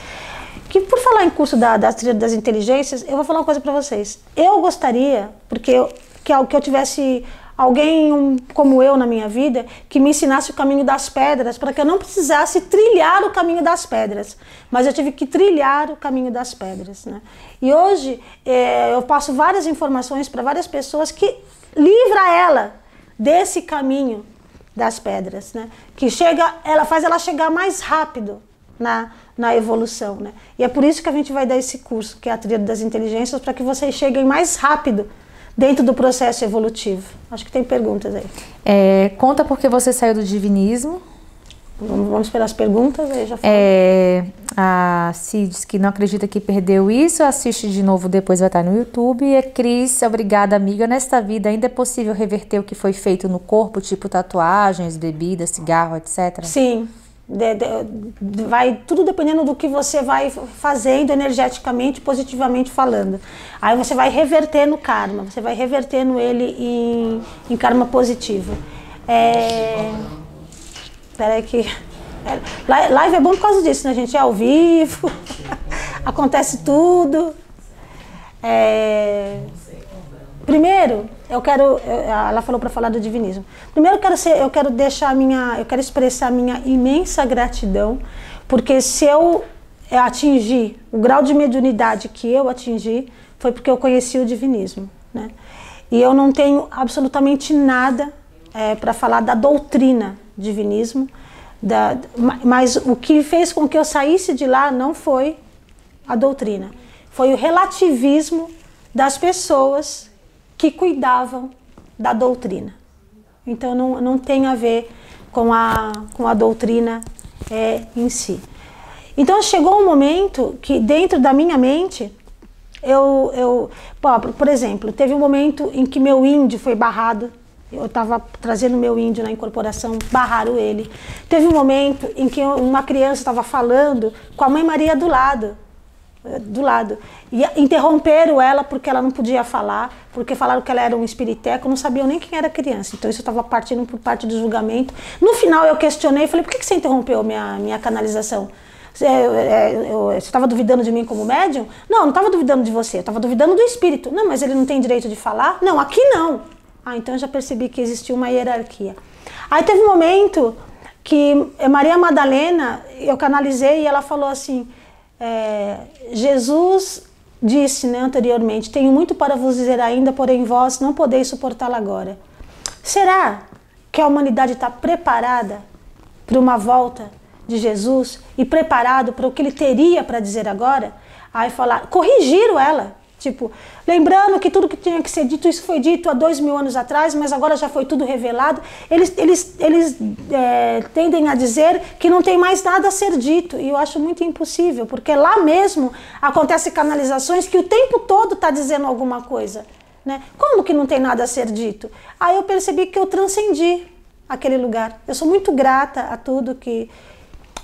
S1: Que por falar em curso da, da tríade das inteligências, eu vou falar uma coisa para vocês. Eu gostaria, porque eu, que, eu- que eu tivesse alguém um, como eu na minha vida que me ensinasse o caminho das pedras para que eu não precisasse trilhar o caminho das pedras, mas eu tive que trilhar o caminho das pedras, né? E hoje é, eu passo várias informações para várias pessoas que livra ela desse caminho das pedras, né? Que chega, ela faz ela chegar mais rápido na, na evolução, né? E é por isso que a gente vai dar esse curso, que é a tríade das inteligências, para que vocês cheguem mais rápido dentro do processo evolutivo. Acho que tem perguntas aí.
S4: É, conta por que você saiu do divinismo.
S1: Vamos, vamos esperar as perguntas aí já falo.
S4: É, a Cid diz que não acredita que perdeu isso, assiste de novo, depois vai estar no YouTube. E a Cris, obrigada, amiga. Nesta vida ainda é possível reverter o que foi feito no corpo, tipo tatuagens, bebida, cigarro, etc?
S1: Sim. De- de- vai tudo dependendo do que você vai fazendo energeticamente, positivamente falando. Aí você vai reverter no karma, você vai revertendo ele em, em karma positivo. É... Peraí que. é, li- Live é bom por causa disso, né, gente? É ao vivo, acontece tudo. É... Primeiro, eu quero, ela falou para falar do divinismo. Primeiro, eu quero ser, eu quero deixar minha, eu quero expressar minha imensa gratidão, porque se eu atingir o grau de mediunidade que eu atingi, foi porque eu conheci o divinismo, né? E eu não tenho absolutamente nada para falar da doutrina divinismo, da, ma- mas o que fez com que eu saísse de lá não foi a doutrina, foi o relativismo das pessoas que cuidavam da doutrina. Então não, não tem a ver com a, com a doutrina é, em si. Então chegou um momento que dentro da minha mente eu, eu por exemplo, teve um momento em que meu índio foi barrado. Eu estava trazendo meu índio na incorporação, barraram ele. Teve um momento em que uma criança estava falando com a mãe Maria do lado do lado. E interromperam ela porque ela não podia falar, porque falaram que ela era um espiriteco, não sabiam nem quem era criança. Então isso estava partindo por parte do julgamento. No final eu questionei, falei, por que que você interrompeu minha, minha canalização? Você é, você estava duvidando de mim como médium? Não, não estava duvidando de você, eu estava duvidando do espírito. Não, mas ele não tem direito de falar? Não, aqui não. Ah, então eu já percebi que existia uma hierarquia. Aí teve um momento que eh, Maria Madalena, eu canalizei e ela falou assim, é, Jesus disse né, anteriormente, tenho muito para vos dizer ainda, porém vós não podeis suportá-lo agora. Será que a humanidade está preparada para uma volta de Jesus e preparado para o que ele teria para dizer agora? Aí falar, corrigiram ela. Tipo, lembrando que tudo que tinha que ser dito, isso foi dito há dois mil anos atrás, mas agora já foi tudo revelado. Eles, eles, eles é, tendem a dizer que não tem mais nada a ser dito. E eu acho muito impossível, porque lá mesmo acontecem canalizações que o tempo todo está dizendo alguma coisa. Né? Como que não tem nada a ser dito? Aí eu percebi que eu transcendi aquele lugar. Eu sou muito grata a tudo que,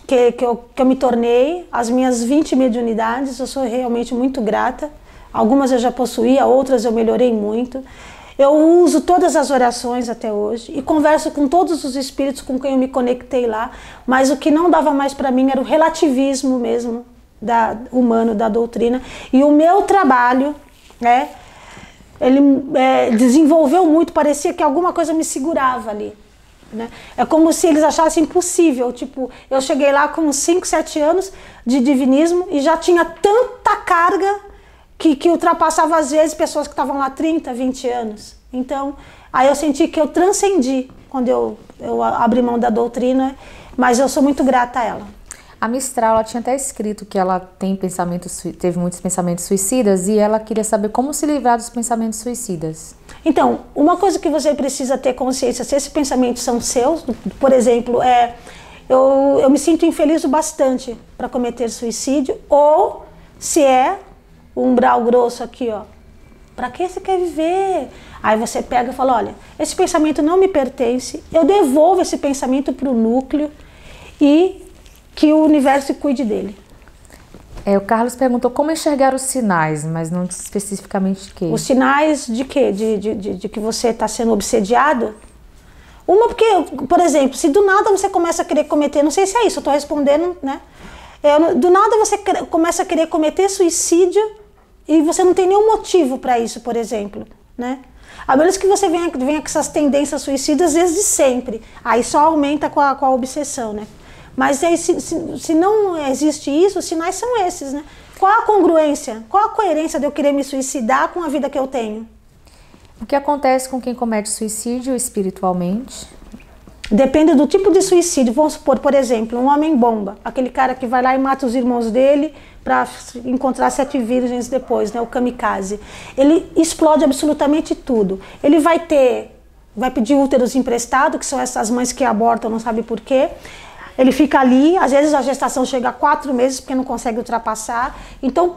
S1: que, que, eu, que eu me tornei, as minhas 20 mediunidades, eu sou realmente muito grata. Algumas eu já possuía, outras eu melhorei muito. Eu uso todas as orações até hoje e converso com todos os espíritos com quem eu me conectei lá, mas o que não dava mais para mim era o relativismo mesmo da, humano, da doutrina. E o meu trabalho, né, ele é, desenvolveu muito, parecia que alguma coisa me segurava ali. Né? É como se eles achassem impossível. Tipo, eu cheguei lá com 5, 7 anos de divinismo e já tinha tanta carga que, que ultrapassava às vezes pessoas que estavam lá 30, 20 anos. Então, aí eu senti que eu transcendi quando eu, eu abri mão da doutrina, mas eu sou muito grata a ela.
S4: A Mistral, ela tinha até escrito que ela tem pensamentos, teve muitos pensamentos suicidas e ela queria saber como se livrar dos pensamentos suicidas.
S1: Então, uma coisa que você precisa ter consciência, se esses pensamentos são seus, por exemplo, é eu, eu me sinto infeliz o bastante para cometer suicídio, ou se é umbral grosso aqui, ó. Para que você quer viver? Aí você pega e fala: olha, esse pensamento não me pertence, eu devolvo esse pensamento para o núcleo e que o universo cuide dele.
S4: É, o Carlos perguntou como enxergar os sinais, mas não especificamente de quê.
S1: Os sinais de quê? De, de, de, de que você está sendo obsediado? Uma, porque, por exemplo, se do nada você começa a querer cometer, não sei se é isso, eu estou respondendo, né? É, do nada você começa a querer cometer suicídio e você não tem nenhum motivo para isso, por exemplo, né? A menos que você venha, venha com essas tendências suicidas desde sempre. Aí só aumenta com a, com a obsessão, né? Mas aí, se, se, se não existe isso, os sinais são esses, né? Qual a congruência? Qual a coerência de eu querer me suicidar com a vida que eu tenho?
S4: O que acontece com quem comete suicídio espiritualmente?
S1: Depende do tipo de suicídio. Vamos supor, por exemplo, um homem bomba, aquele cara que vai lá e mata os irmãos dele para encontrar sete virgens depois, né? O kamikaze. Ele explode absolutamente tudo. Ele vai ter, vai pedir úteros emprestado, que são essas mães que abortam, não sabe por quê. Ele fica ali, às vezes a gestação chega a quatro meses porque não consegue ultrapassar. Então,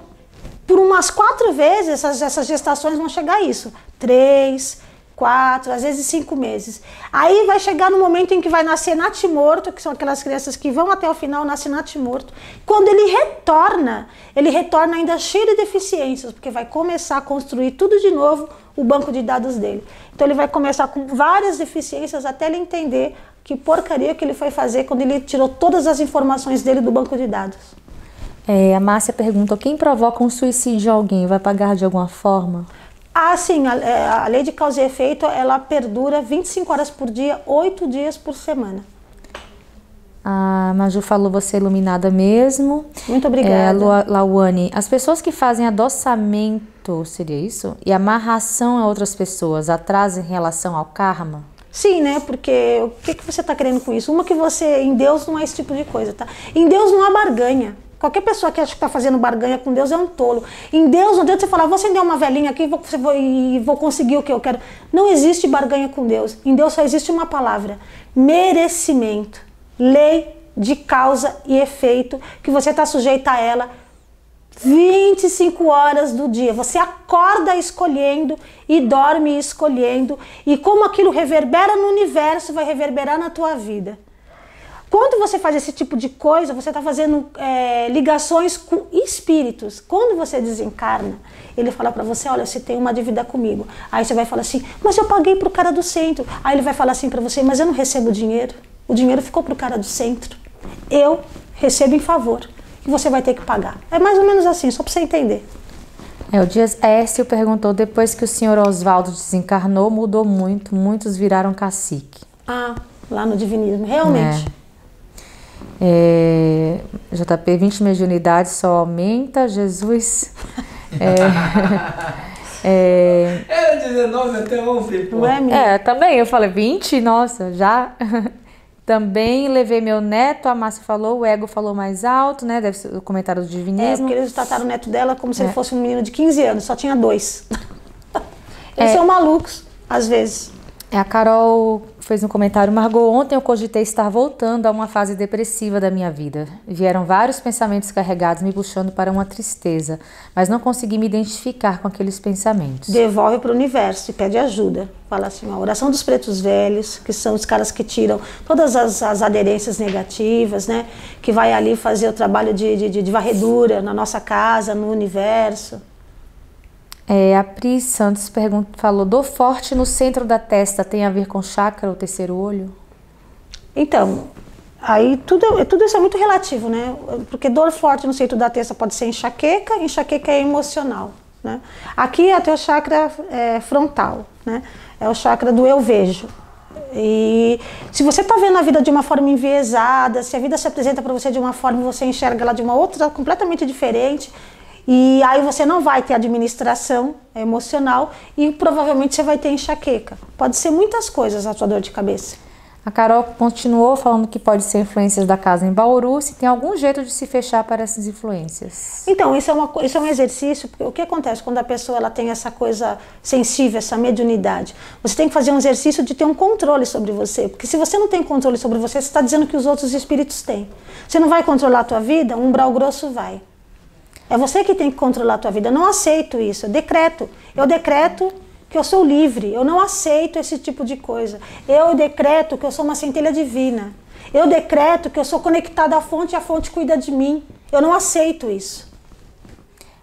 S1: por umas quatro vezes, essas, essas gestações vão chegar a isso. Três, quatro, às vezes cinco meses. Aí vai chegar no momento em que vai nascer natimorto, que são aquelas crianças que vão até o final, nascem natimorto. Quando ele retorna, ele retorna ainda cheio de deficiências, porque vai começar a construir tudo de novo o banco de dados dele. Então ele vai começar com várias deficiências até ele entender que porcaria que ele foi fazer quando ele tirou todas as informações dele do banco de dados.
S4: É, a Márcia pergunta: quem provoca um suicídio de alguém vai pagar de alguma forma?
S1: Ah, sim, a, é, a lei de causa e efeito ela perdura 25 horas por dia, 8 dias por semana.
S4: A Maju falou você é iluminada mesmo.
S1: Muito obrigada.
S4: É, Lauane, as pessoas que fazem adoçamento, seria isso? E amarração a outras pessoas atrasam em relação ao karma?
S1: Sim, né? Porque o que, que você está querendo com isso? Uma que você, em Deus, não é esse tipo de coisa, tá? Em Deus não há barganha. Qualquer pessoa que acha que está fazendo barganha com Deus é um tolo. Em Deus, não adianta você falar, vou acender uma velhinha aqui vou, vou, e vou conseguir o que eu quero. Não existe barganha com Deus. Em Deus só existe uma palavra: merecimento. Lei de causa e efeito, que você está sujeita a ela 25 horas do dia. Você acorda escolhendo e dorme escolhendo. E como aquilo reverbera no universo, vai reverberar na tua vida. Quando você faz esse tipo de coisa, você está fazendo é, ligações com espíritos. Quando você desencarna, ele fala para você: Olha, você tem uma dívida comigo. Aí você vai falar assim: Mas eu paguei para o cara do centro. Aí ele vai falar assim para você: Mas eu não recebo dinheiro. O dinheiro ficou para o cara do centro. Eu recebo em favor que você vai ter que pagar. É mais ou menos assim, só para você entender.
S4: É, o Dias Écio perguntou, depois que o senhor Oswaldo desencarnou, mudou muito, muitos viraram cacique.
S1: Ah, lá no divinismo, realmente.
S4: É. É, JP, 20 mediunidade só aumenta, Jesus.
S2: É, é, Era 19 até ontem, pô.
S1: Não é,
S4: é, também, eu falei 20, nossa, já. Também levei meu neto, a Márcia falou, o ego falou mais alto, né? Deve ser o comentário do
S1: É,
S4: divinismo.
S1: porque eles trataram o neto dela como se
S4: É.
S1: ele fosse um menino de 15 anos, só tinha dois. Eles são malucos, às vezes.
S4: É, A Carol fez um comentário, Margot, ontem eu cogitei estar voltando a uma fase depressiva da minha vida. Vieram vários pensamentos carregados me puxando para uma tristeza, mas não consegui me identificar com aqueles pensamentos.
S1: Devolve para o universo e pede ajuda. Fala assim, a oração dos pretos velhos, que são os caras que tiram todas as, as aderências negativas, né? Que vai ali fazer o trabalho de, de, de- de varredura na nossa casa, no universo.
S4: É, a Pri Santos pergunta, falou, dor forte no centro da testa tem a ver com chakra, o terceiro olho?
S1: Então, aí tudo, tudo isso é muito relativo, né? Porque dor forte no centro da testa pode ser enxaqueca, enxaqueca é emocional, né? Aqui é teu chakra é, frontal, né? É o chakra do eu vejo. E se você está vendo a vida de uma forma enviesada, se a vida se apresenta para você de uma forma e você enxerga ela de uma outra completamente diferente, e aí você não vai ter administração emocional e provavelmente você vai ter enxaqueca. Pode ser muitas coisas a sua dor de cabeça.
S4: A Carol continuou falando que pode ser influências da casa em Bauru, se tem algum jeito de se fechar para essas influências.
S1: Então, isso é, uma, isso é um exercício, porque o que acontece quando a pessoa ela tem essa coisa sensível, essa mediunidade? Você tem que fazer um exercício de ter um controle sobre você, porque se você não tem controle sobre você, você está dizendo que os outros espíritos têm. Você não vai controlar a tua vida, um umbral grosso vai. É você que tem que controlar a tua vida. Eu não aceito isso, eu decreto. Eu decreto que eu sou livre, eu não aceito esse tipo de coisa. Eu decreto que eu sou uma centelha divina. Eu decreto que eu sou conectada à fonte e a fonte cuida de mim. Eu não aceito isso.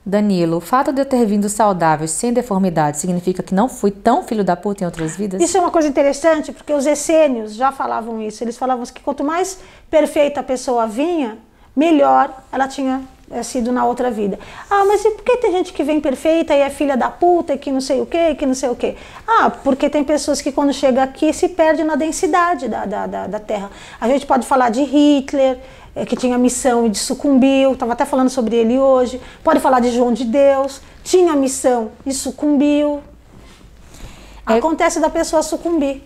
S4: Danilo, o fato de eu ter vindo saudável, sem deformidade, significa que não fui tão filho da puta em outras vidas?
S1: Isso é uma coisa interessante, porque os essênios já falavam isso. Eles falavam que quanto mais perfeita a pessoa vinha, melhor ela tinha é, sido na outra vida. Ah, mas e por que tem gente que vem perfeita e é filha da puta e que não sei o que, que não sei o que? Ah, porque tem pessoas que quando chega aqui se perde na densidade da, da, da, da terra. A gente pode falar de Hitler, é, que tinha missão e de sucumbiu, estava até falando sobre ele hoje. Pode falar de João de Deus, tinha missão e sucumbiu.
S4: É-
S1: Acontece da pessoa sucumbir.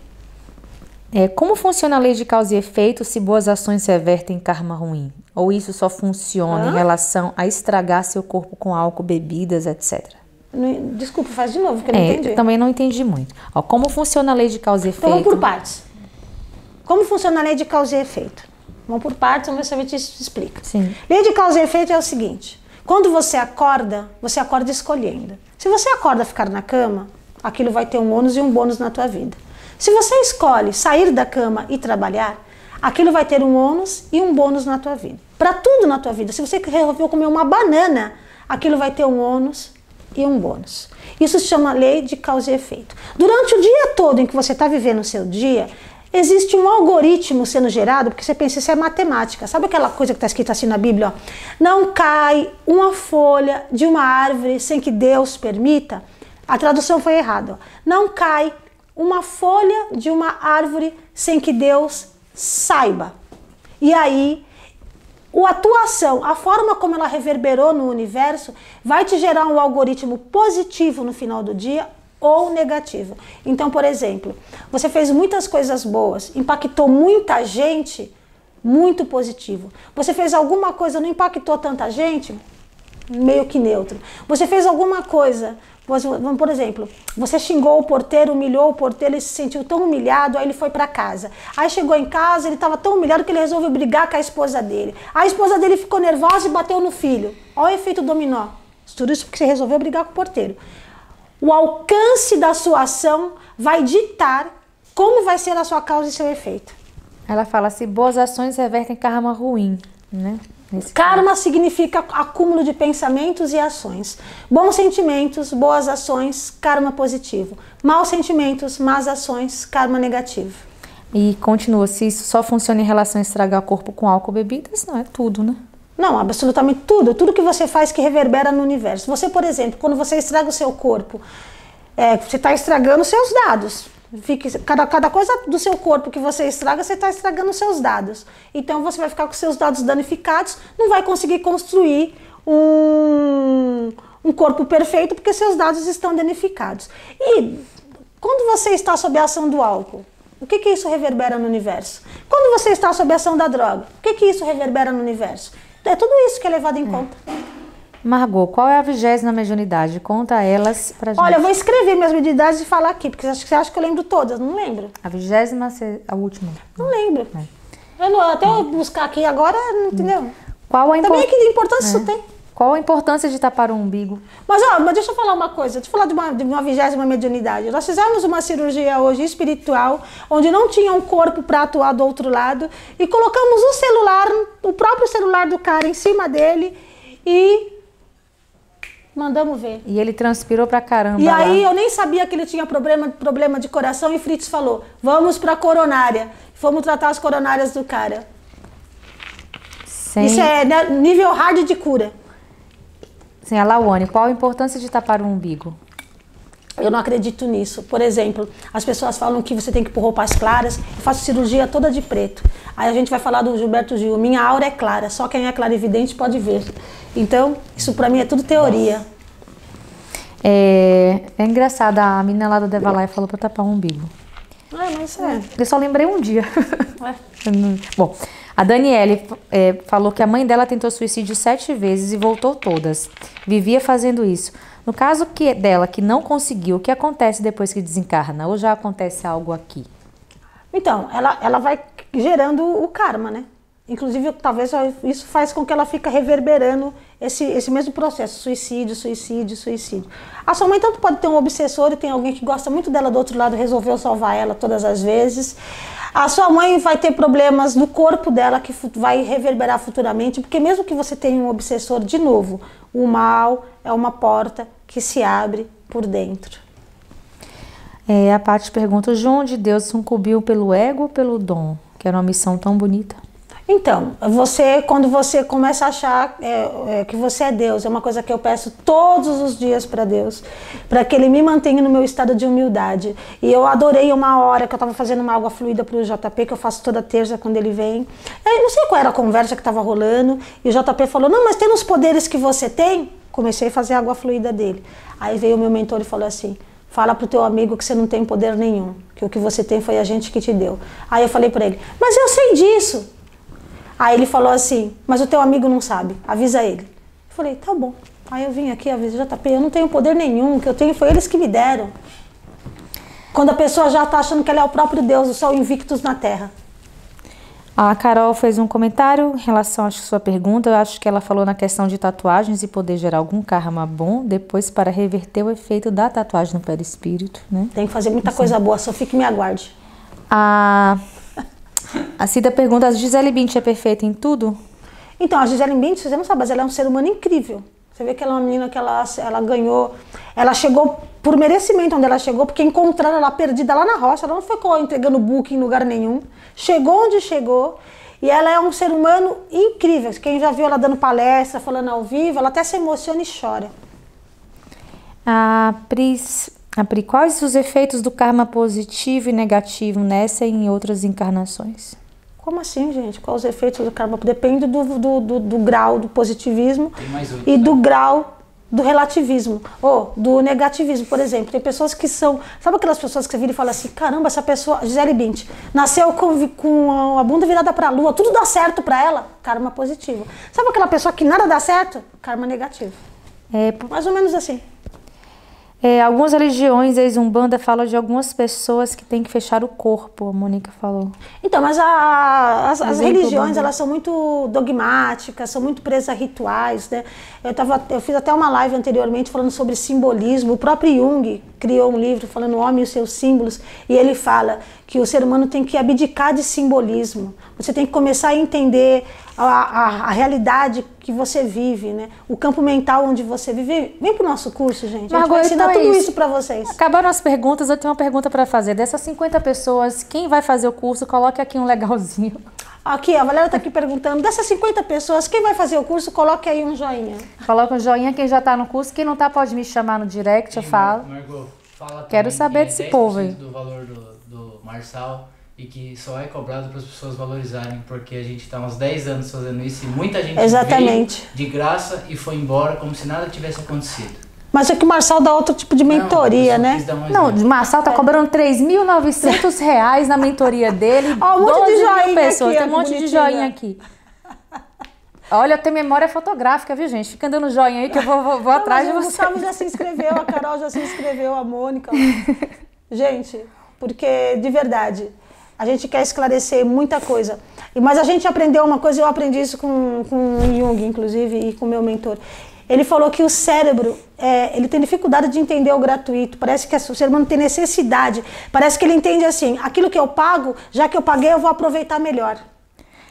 S4: É, como funciona a lei de causa e efeito se boas ações revertem em karma ruim? Ou isso só funciona
S1: Hã?
S4: em relação a estragar seu corpo com álcool, bebidas, etc?
S1: Não- Desculpa, faz de novo, que eu não
S4: É,
S1: entendi.
S4: eu também não entendi muito. Ó, como funciona a lei de causa e
S1: Então vamos
S4: efeito?
S1: por partes. Como funciona a lei de causa e efeito? Vamos por partes, vamos ver se a gente explica.
S4: Sim.
S1: Lei de causa e efeito é o seguinte: quando você acorda, você acorda escolhendo. Se você acorda ficar na cama, aquilo vai ter um ônus e um bônus na tua vida. Se você escolhe sair da cama e trabalhar, aquilo vai ter um ônus e um bônus na tua vida. Para tudo na tua vida. Se você resolveu comer uma banana, aquilo vai ter um ônus e um bônus. Isso se chama lei de causa e efeito. Durante o dia todo em que você está vivendo o seu dia, existe um algoritmo sendo gerado, porque você pensa, isso é matemática. Sabe aquela coisa que está escrita assim na Bíblia? ó? Não cai uma folha de uma árvore sem que Deus permita. A tradução foi errada. ó. Não cai uma folha de uma árvore sem que Deus saiba. E aí, a atuação, a forma como ela reverberou no universo, vai te gerar um algoritmo positivo no final do dia ou negativo. Então, por exemplo, você fez muitas coisas boas, impactou muita gente, muito positivo. Você fez alguma coisa, não impactou tanta gente, meio que neutro. Você fez alguma coisa, por exemplo, você xingou o porteiro, humilhou o porteiro, ele se sentiu tão humilhado, aí ele foi para casa. Aí chegou em casa, ele estava tão humilhado que ele resolveu brigar com a esposa dele. A esposa dele ficou nervosa e bateu no filho. Olha o efeito dominó. Tudo isso porque você resolveu brigar com o porteiro. O alcance da sua ação vai ditar como vai ser a sua causa e seu efeito.
S4: Ela fala se boas ações revertem karma ruim, né?
S1: Karma significa acúmulo de pensamentos e ações. Bons sentimentos, boas ações, karma positivo. Maus sentimentos, más ações, karma negativo.
S4: E continua, se isso só funciona em relação a estragar o corpo com álcool, bebidas, não é tudo, né?
S1: Não, absolutamente tudo. Tudo que você faz que reverbera no universo. Você, por exemplo, quando você estraga o seu corpo, é, você está estragando seus dados. Fique, cada, cada coisa do seu corpo que você estraga, você está estragando os seus dados. Então você vai ficar com seus dados danificados, não vai conseguir construir um, um corpo perfeito porque seus dados estão danificados. E quando você está sob a ação do álcool, o que, que isso reverbera no universo? Quando você está sob a ação da droga, o que, que isso reverbera no universo? É tudo isso que é levado em conta.
S4: Margot, qual é a vigésima mediunidade? Conta elas pra gente.
S1: Olha, eu vou escrever minhas medidades e falar aqui, porque você acha que eu lembro todas? Não lembro.
S4: A vigésima, a última.
S1: Não lembro.
S4: É.
S1: Eu não- até eu buscar aqui agora, não entendeu?
S4: Qual a,
S1: Também que importância isso
S4: É.
S1: tem.
S4: Qual a importância de tapar o umbigo?
S1: Mas, ó, mas deixa eu falar uma coisa. Deixa eu falar de uma, de uma vigésima mediunidade. Nós fizemos uma cirurgia hoje espiritual, onde não tinha um corpo para atuar do outro lado, e colocamos o celular, o próprio celular do cara em cima dele e mandamos ver.
S4: E ele transpirou pra caramba.
S1: E
S4: lá.
S1: aí eu nem sabia que ele tinha problema, problema de coração e Fritz falou: vamos para coronária. Fomos tratar as coronárias do cara.
S4: Sem,
S1: Isso é né, nível hard de cura.
S4: sem a Lawane, qual a importância de tapar o umbigo?
S1: Eu não acredito nisso. Por exemplo, as pessoas falam que você tem que pôr roupas claras. Eu faço cirurgia toda de preto. Aí a gente vai falar do Gilberto Gil. Minha aura é clara, só quem é clarividente pode ver. Então, isso pra mim é tudo teoria.
S4: É, é engraçado, a menina lá do Devalai falou pra tapar o umbigo.
S1: Ah, mas é.
S4: Eu só lembrei um dia. Não- Bom, a Daniele é, falou que a mãe dela tentou suicídio sete vezes e voltou todas. Vivia fazendo isso. No caso que dela, que não conseguiu, o que acontece depois que desencarna? Ou já acontece algo aqui?
S1: Então, ela, ela vai gerando o karma, né? Inclusive, talvez isso faz com que ela fique reverberando esse, esse mesmo processo, suicídio, suicídio, suicídio. A sua mãe tanto pode ter um obsessor e tem alguém que gosta muito dela do outro lado, resolveu salvar ela todas as vezes. A sua mãe vai ter problemas no corpo dela que vai reverberar futuramente, porque mesmo que você tenha um obsessor, de novo, o mal é uma porta que se abre por dentro.
S4: É, a Paty pergunta: João de Deus sucumbiu pelo ego ou pelo dom? Que era uma missão tão bonita.
S1: Então, você, quando você começa a achar é, é, que você é Deus, é uma coisa que eu peço todos os dias para Deus, para que Ele me mantenha no meu estado de humildade. E eu adorei uma hora que eu estava fazendo uma água fluida para o JP, que eu faço toda terça quando ele vem. Eu não sei qual era a conversa que estava rolando, e o JP falou: Não, mas tem os poderes que você tem? Comecei a fazer a água fluida dele. Aí veio o meu mentor e falou assim: Fala pro teu amigo que você não tem poder nenhum, que o que você tem foi a gente que te deu. Aí eu falei para ele: Mas eu sei disso. Aí ele falou assim, mas o teu amigo não sabe, avisa ele. Eu falei, tá bom. Aí eu vim aqui, avisei, JP, eu não tenho poder nenhum, o que eu tenho foi eles que me deram. Quando a pessoa já está achando que ela é o próprio Deus, o sol invictus na terra.
S4: A Carol fez um comentário em relação à sua pergunta. Eu acho que ela falou na questão de tatuagens e poder gerar algum karma bom depois para reverter o efeito da tatuagem no perispírito, né?
S1: Tem que fazer muita Sim. coisa boa, só fique me aguarde.
S4: A a Cida pergunta: a Gisele Bint é perfeita em tudo?
S1: Então, a Gisele Bint, você não sabe, mas ela é um ser humano incrível. Você vê que ela é uma menina que ela, ela ganhou, ela chegou por merecimento onde ela chegou, porque encontraram ela perdida lá na roça, ela não ficou entregando book em lugar nenhum. Chegou onde chegou e ela é um ser humano incrível. Quem já viu ela dando palestra, falando ao vivo, ela até se emociona e chora.
S4: A Pris Apri, quais os efeitos do karma positivo e negativo nessa e em outras encarnações?
S1: Como assim, gente? Quais os efeitos do karma? Depende do, do, do, do grau do positivismo e né? do grau do relativismo ou do negativismo, por exemplo. Tem pessoas que são. Sabe aquelas pessoas que você vira e fala assim: caramba, essa pessoa, Gisele Bint, nasceu com, com a bunda virada para a lua, tudo dá certo para ela? Karma positivo. Sabe aquela pessoa que nada dá certo? Karma negativo. É, mais ou menos assim.
S4: É, algumas religiões, a Umbanda fala de algumas pessoas que têm que fechar o corpo, a Mônica falou.
S1: Então, mas a, as, as religiões, elas são muito dogmáticas, são muito presas a rituais, né? Eu, tava, eu fiz até uma live anteriormente falando sobre simbolismo. O próprio Jung criou um livro falando o homem e os seus símbolos, e ele fala que o ser humano tem que abdicar de simbolismo. Você tem que começar a entender a, a, a, realidade que você vive, né? O campo mental onde você vive. Vem pro nosso curso, gente. Margot, a gente vai ensinar então é tudo isso, isso para vocês.
S4: Acabaram as perguntas, eu tenho uma pergunta para fazer. Dessas 50 pessoas, quem vai fazer o curso, coloque aqui um legalzinho.
S1: Aqui, a Valéria está aqui perguntando, dessas 50 pessoas, quem vai fazer o curso, coloque aí um joinha.
S4: Coloca um joinha, quem já está no curso, quem não está pode me chamar no direct, eu falo.
S2: Margot, fala
S4: Quero saber é desse povo aí.
S2: do valor do, do Marçal e que só é cobrado para as pessoas valorizarem, porque a gente está uns 10 anos fazendo isso e muita gente
S1: Exatamente.
S2: veio de graça e foi embora como se nada tivesse acontecido.
S1: Mas é que o Marçal dá outro tipo de mentoria,
S2: não,
S1: né?
S4: Não, o Marçal tá cobrando 3.900 reais na mentoria dele.
S1: Ó, um monte de joinha pessoas,
S4: aqui, tem um monte de joinha aqui. Olha, tem memória fotográfica, viu, gente? Fica dando joinha aí que eu vou, vou, vou não, atrás de você. O
S1: Gustavo já se inscreveu, a Carol já se inscreveu, a Mônica. gente, porque de verdade, a gente quer esclarecer muita coisa. Mas a gente aprendeu uma coisa, eu aprendi isso com, com o Jung, inclusive, e com o meu mentor. Ele falou que o cérebro é, ele tem dificuldade de entender o gratuito. Parece que o ser humano tem necessidade. Parece que ele entende assim: aquilo que eu pago, já que eu paguei, eu vou aproveitar melhor.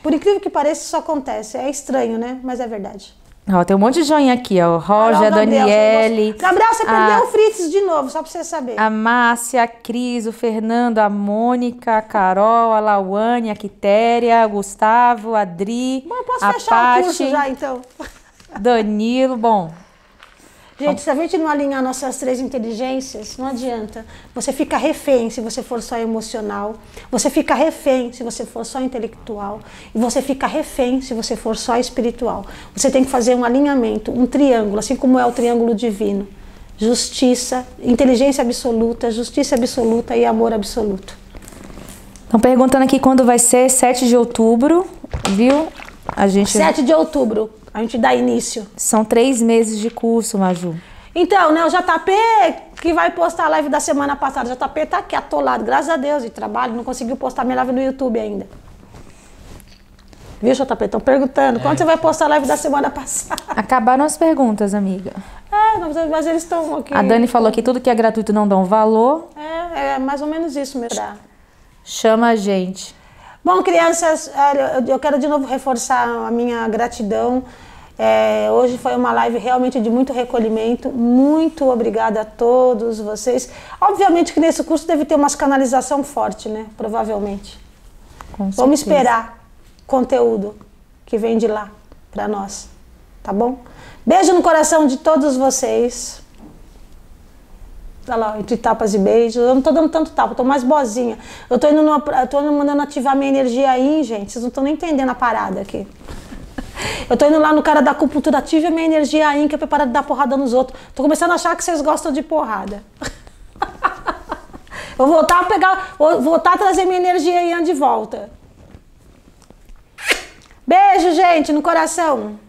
S1: Por incrível que pareça, isso acontece. É estranho, né? Mas é verdade.
S4: Ó, tem um monte de joinha aqui, ó. Roger, Daniele.
S1: Gabriel, você a, perdeu o Fritz de novo, só pra você saber.
S4: A Márcia, a Cris, o Fernando, a Mônica, a Carol, a Lauane, a Quitéria, o Gustavo, a Adri.
S1: Bom, eu posso
S4: a
S1: fechar o curso já, então.
S4: Danilo, bom.
S1: Gente, se a gente não alinhar nossas três inteligências, não adianta. Você fica refém se você for só emocional. Você fica refém se você for só intelectual. E você fica refém se você for só espiritual. Você tem que fazer um alinhamento, um triângulo, assim como é o triângulo divino. Justiça, inteligência absoluta, justiça absoluta e amor absoluto.
S4: Estão perguntando aqui quando vai ser, 7 de outubro, viu?
S1: A gente... 7 de outubro, a gente dá início.
S4: São três meses de curso, Maju.
S1: Então, né, o JP que vai postar a live da semana passada, o JP tá aqui atolado, graças a Deus, de trabalho, não conseguiu postar minha live no YouTube ainda. Viu, JP? Estão perguntando, é. quando você vai postar a live da semana passada?
S4: Acabaram as perguntas, amiga.
S1: É, mas eles estão aqui.
S4: A Dani falou que tudo que é gratuito não dá um valor.
S1: É, é mais ou menos isso mesmo.
S4: Chama a gente.
S1: Bom, crianças, eu quero de novo reforçar a minha gratidão. É, hoje foi uma live realmente de muito recolhimento. Muito obrigada a todos vocês. Obviamente que nesse curso deve ter uma canalização forte, né? Provavelmente. Vamos esperar. conteúdo que vem de lá para nós, tá bom? Beijo no coração de todos vocês. Olha lá, entre tapas e beijos. Eu não tô dando tanto tapa, eu tô mais boazinha. Eu tô indo, numa, eu tô mandando ativar minha energia aí, gente. Vocês não estão nem entendendo a parada aqui. Eu tô indo lá no cara da acupuntura, ative a minha energia que é preparada de dar porrada nos outros. Tô começando a achar que vocês gostam de porrada. Vou voltar a pegar, vou voltar a trazer minha energia aí de volta. Beijo, gente, no coração.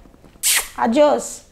S1: Adiós.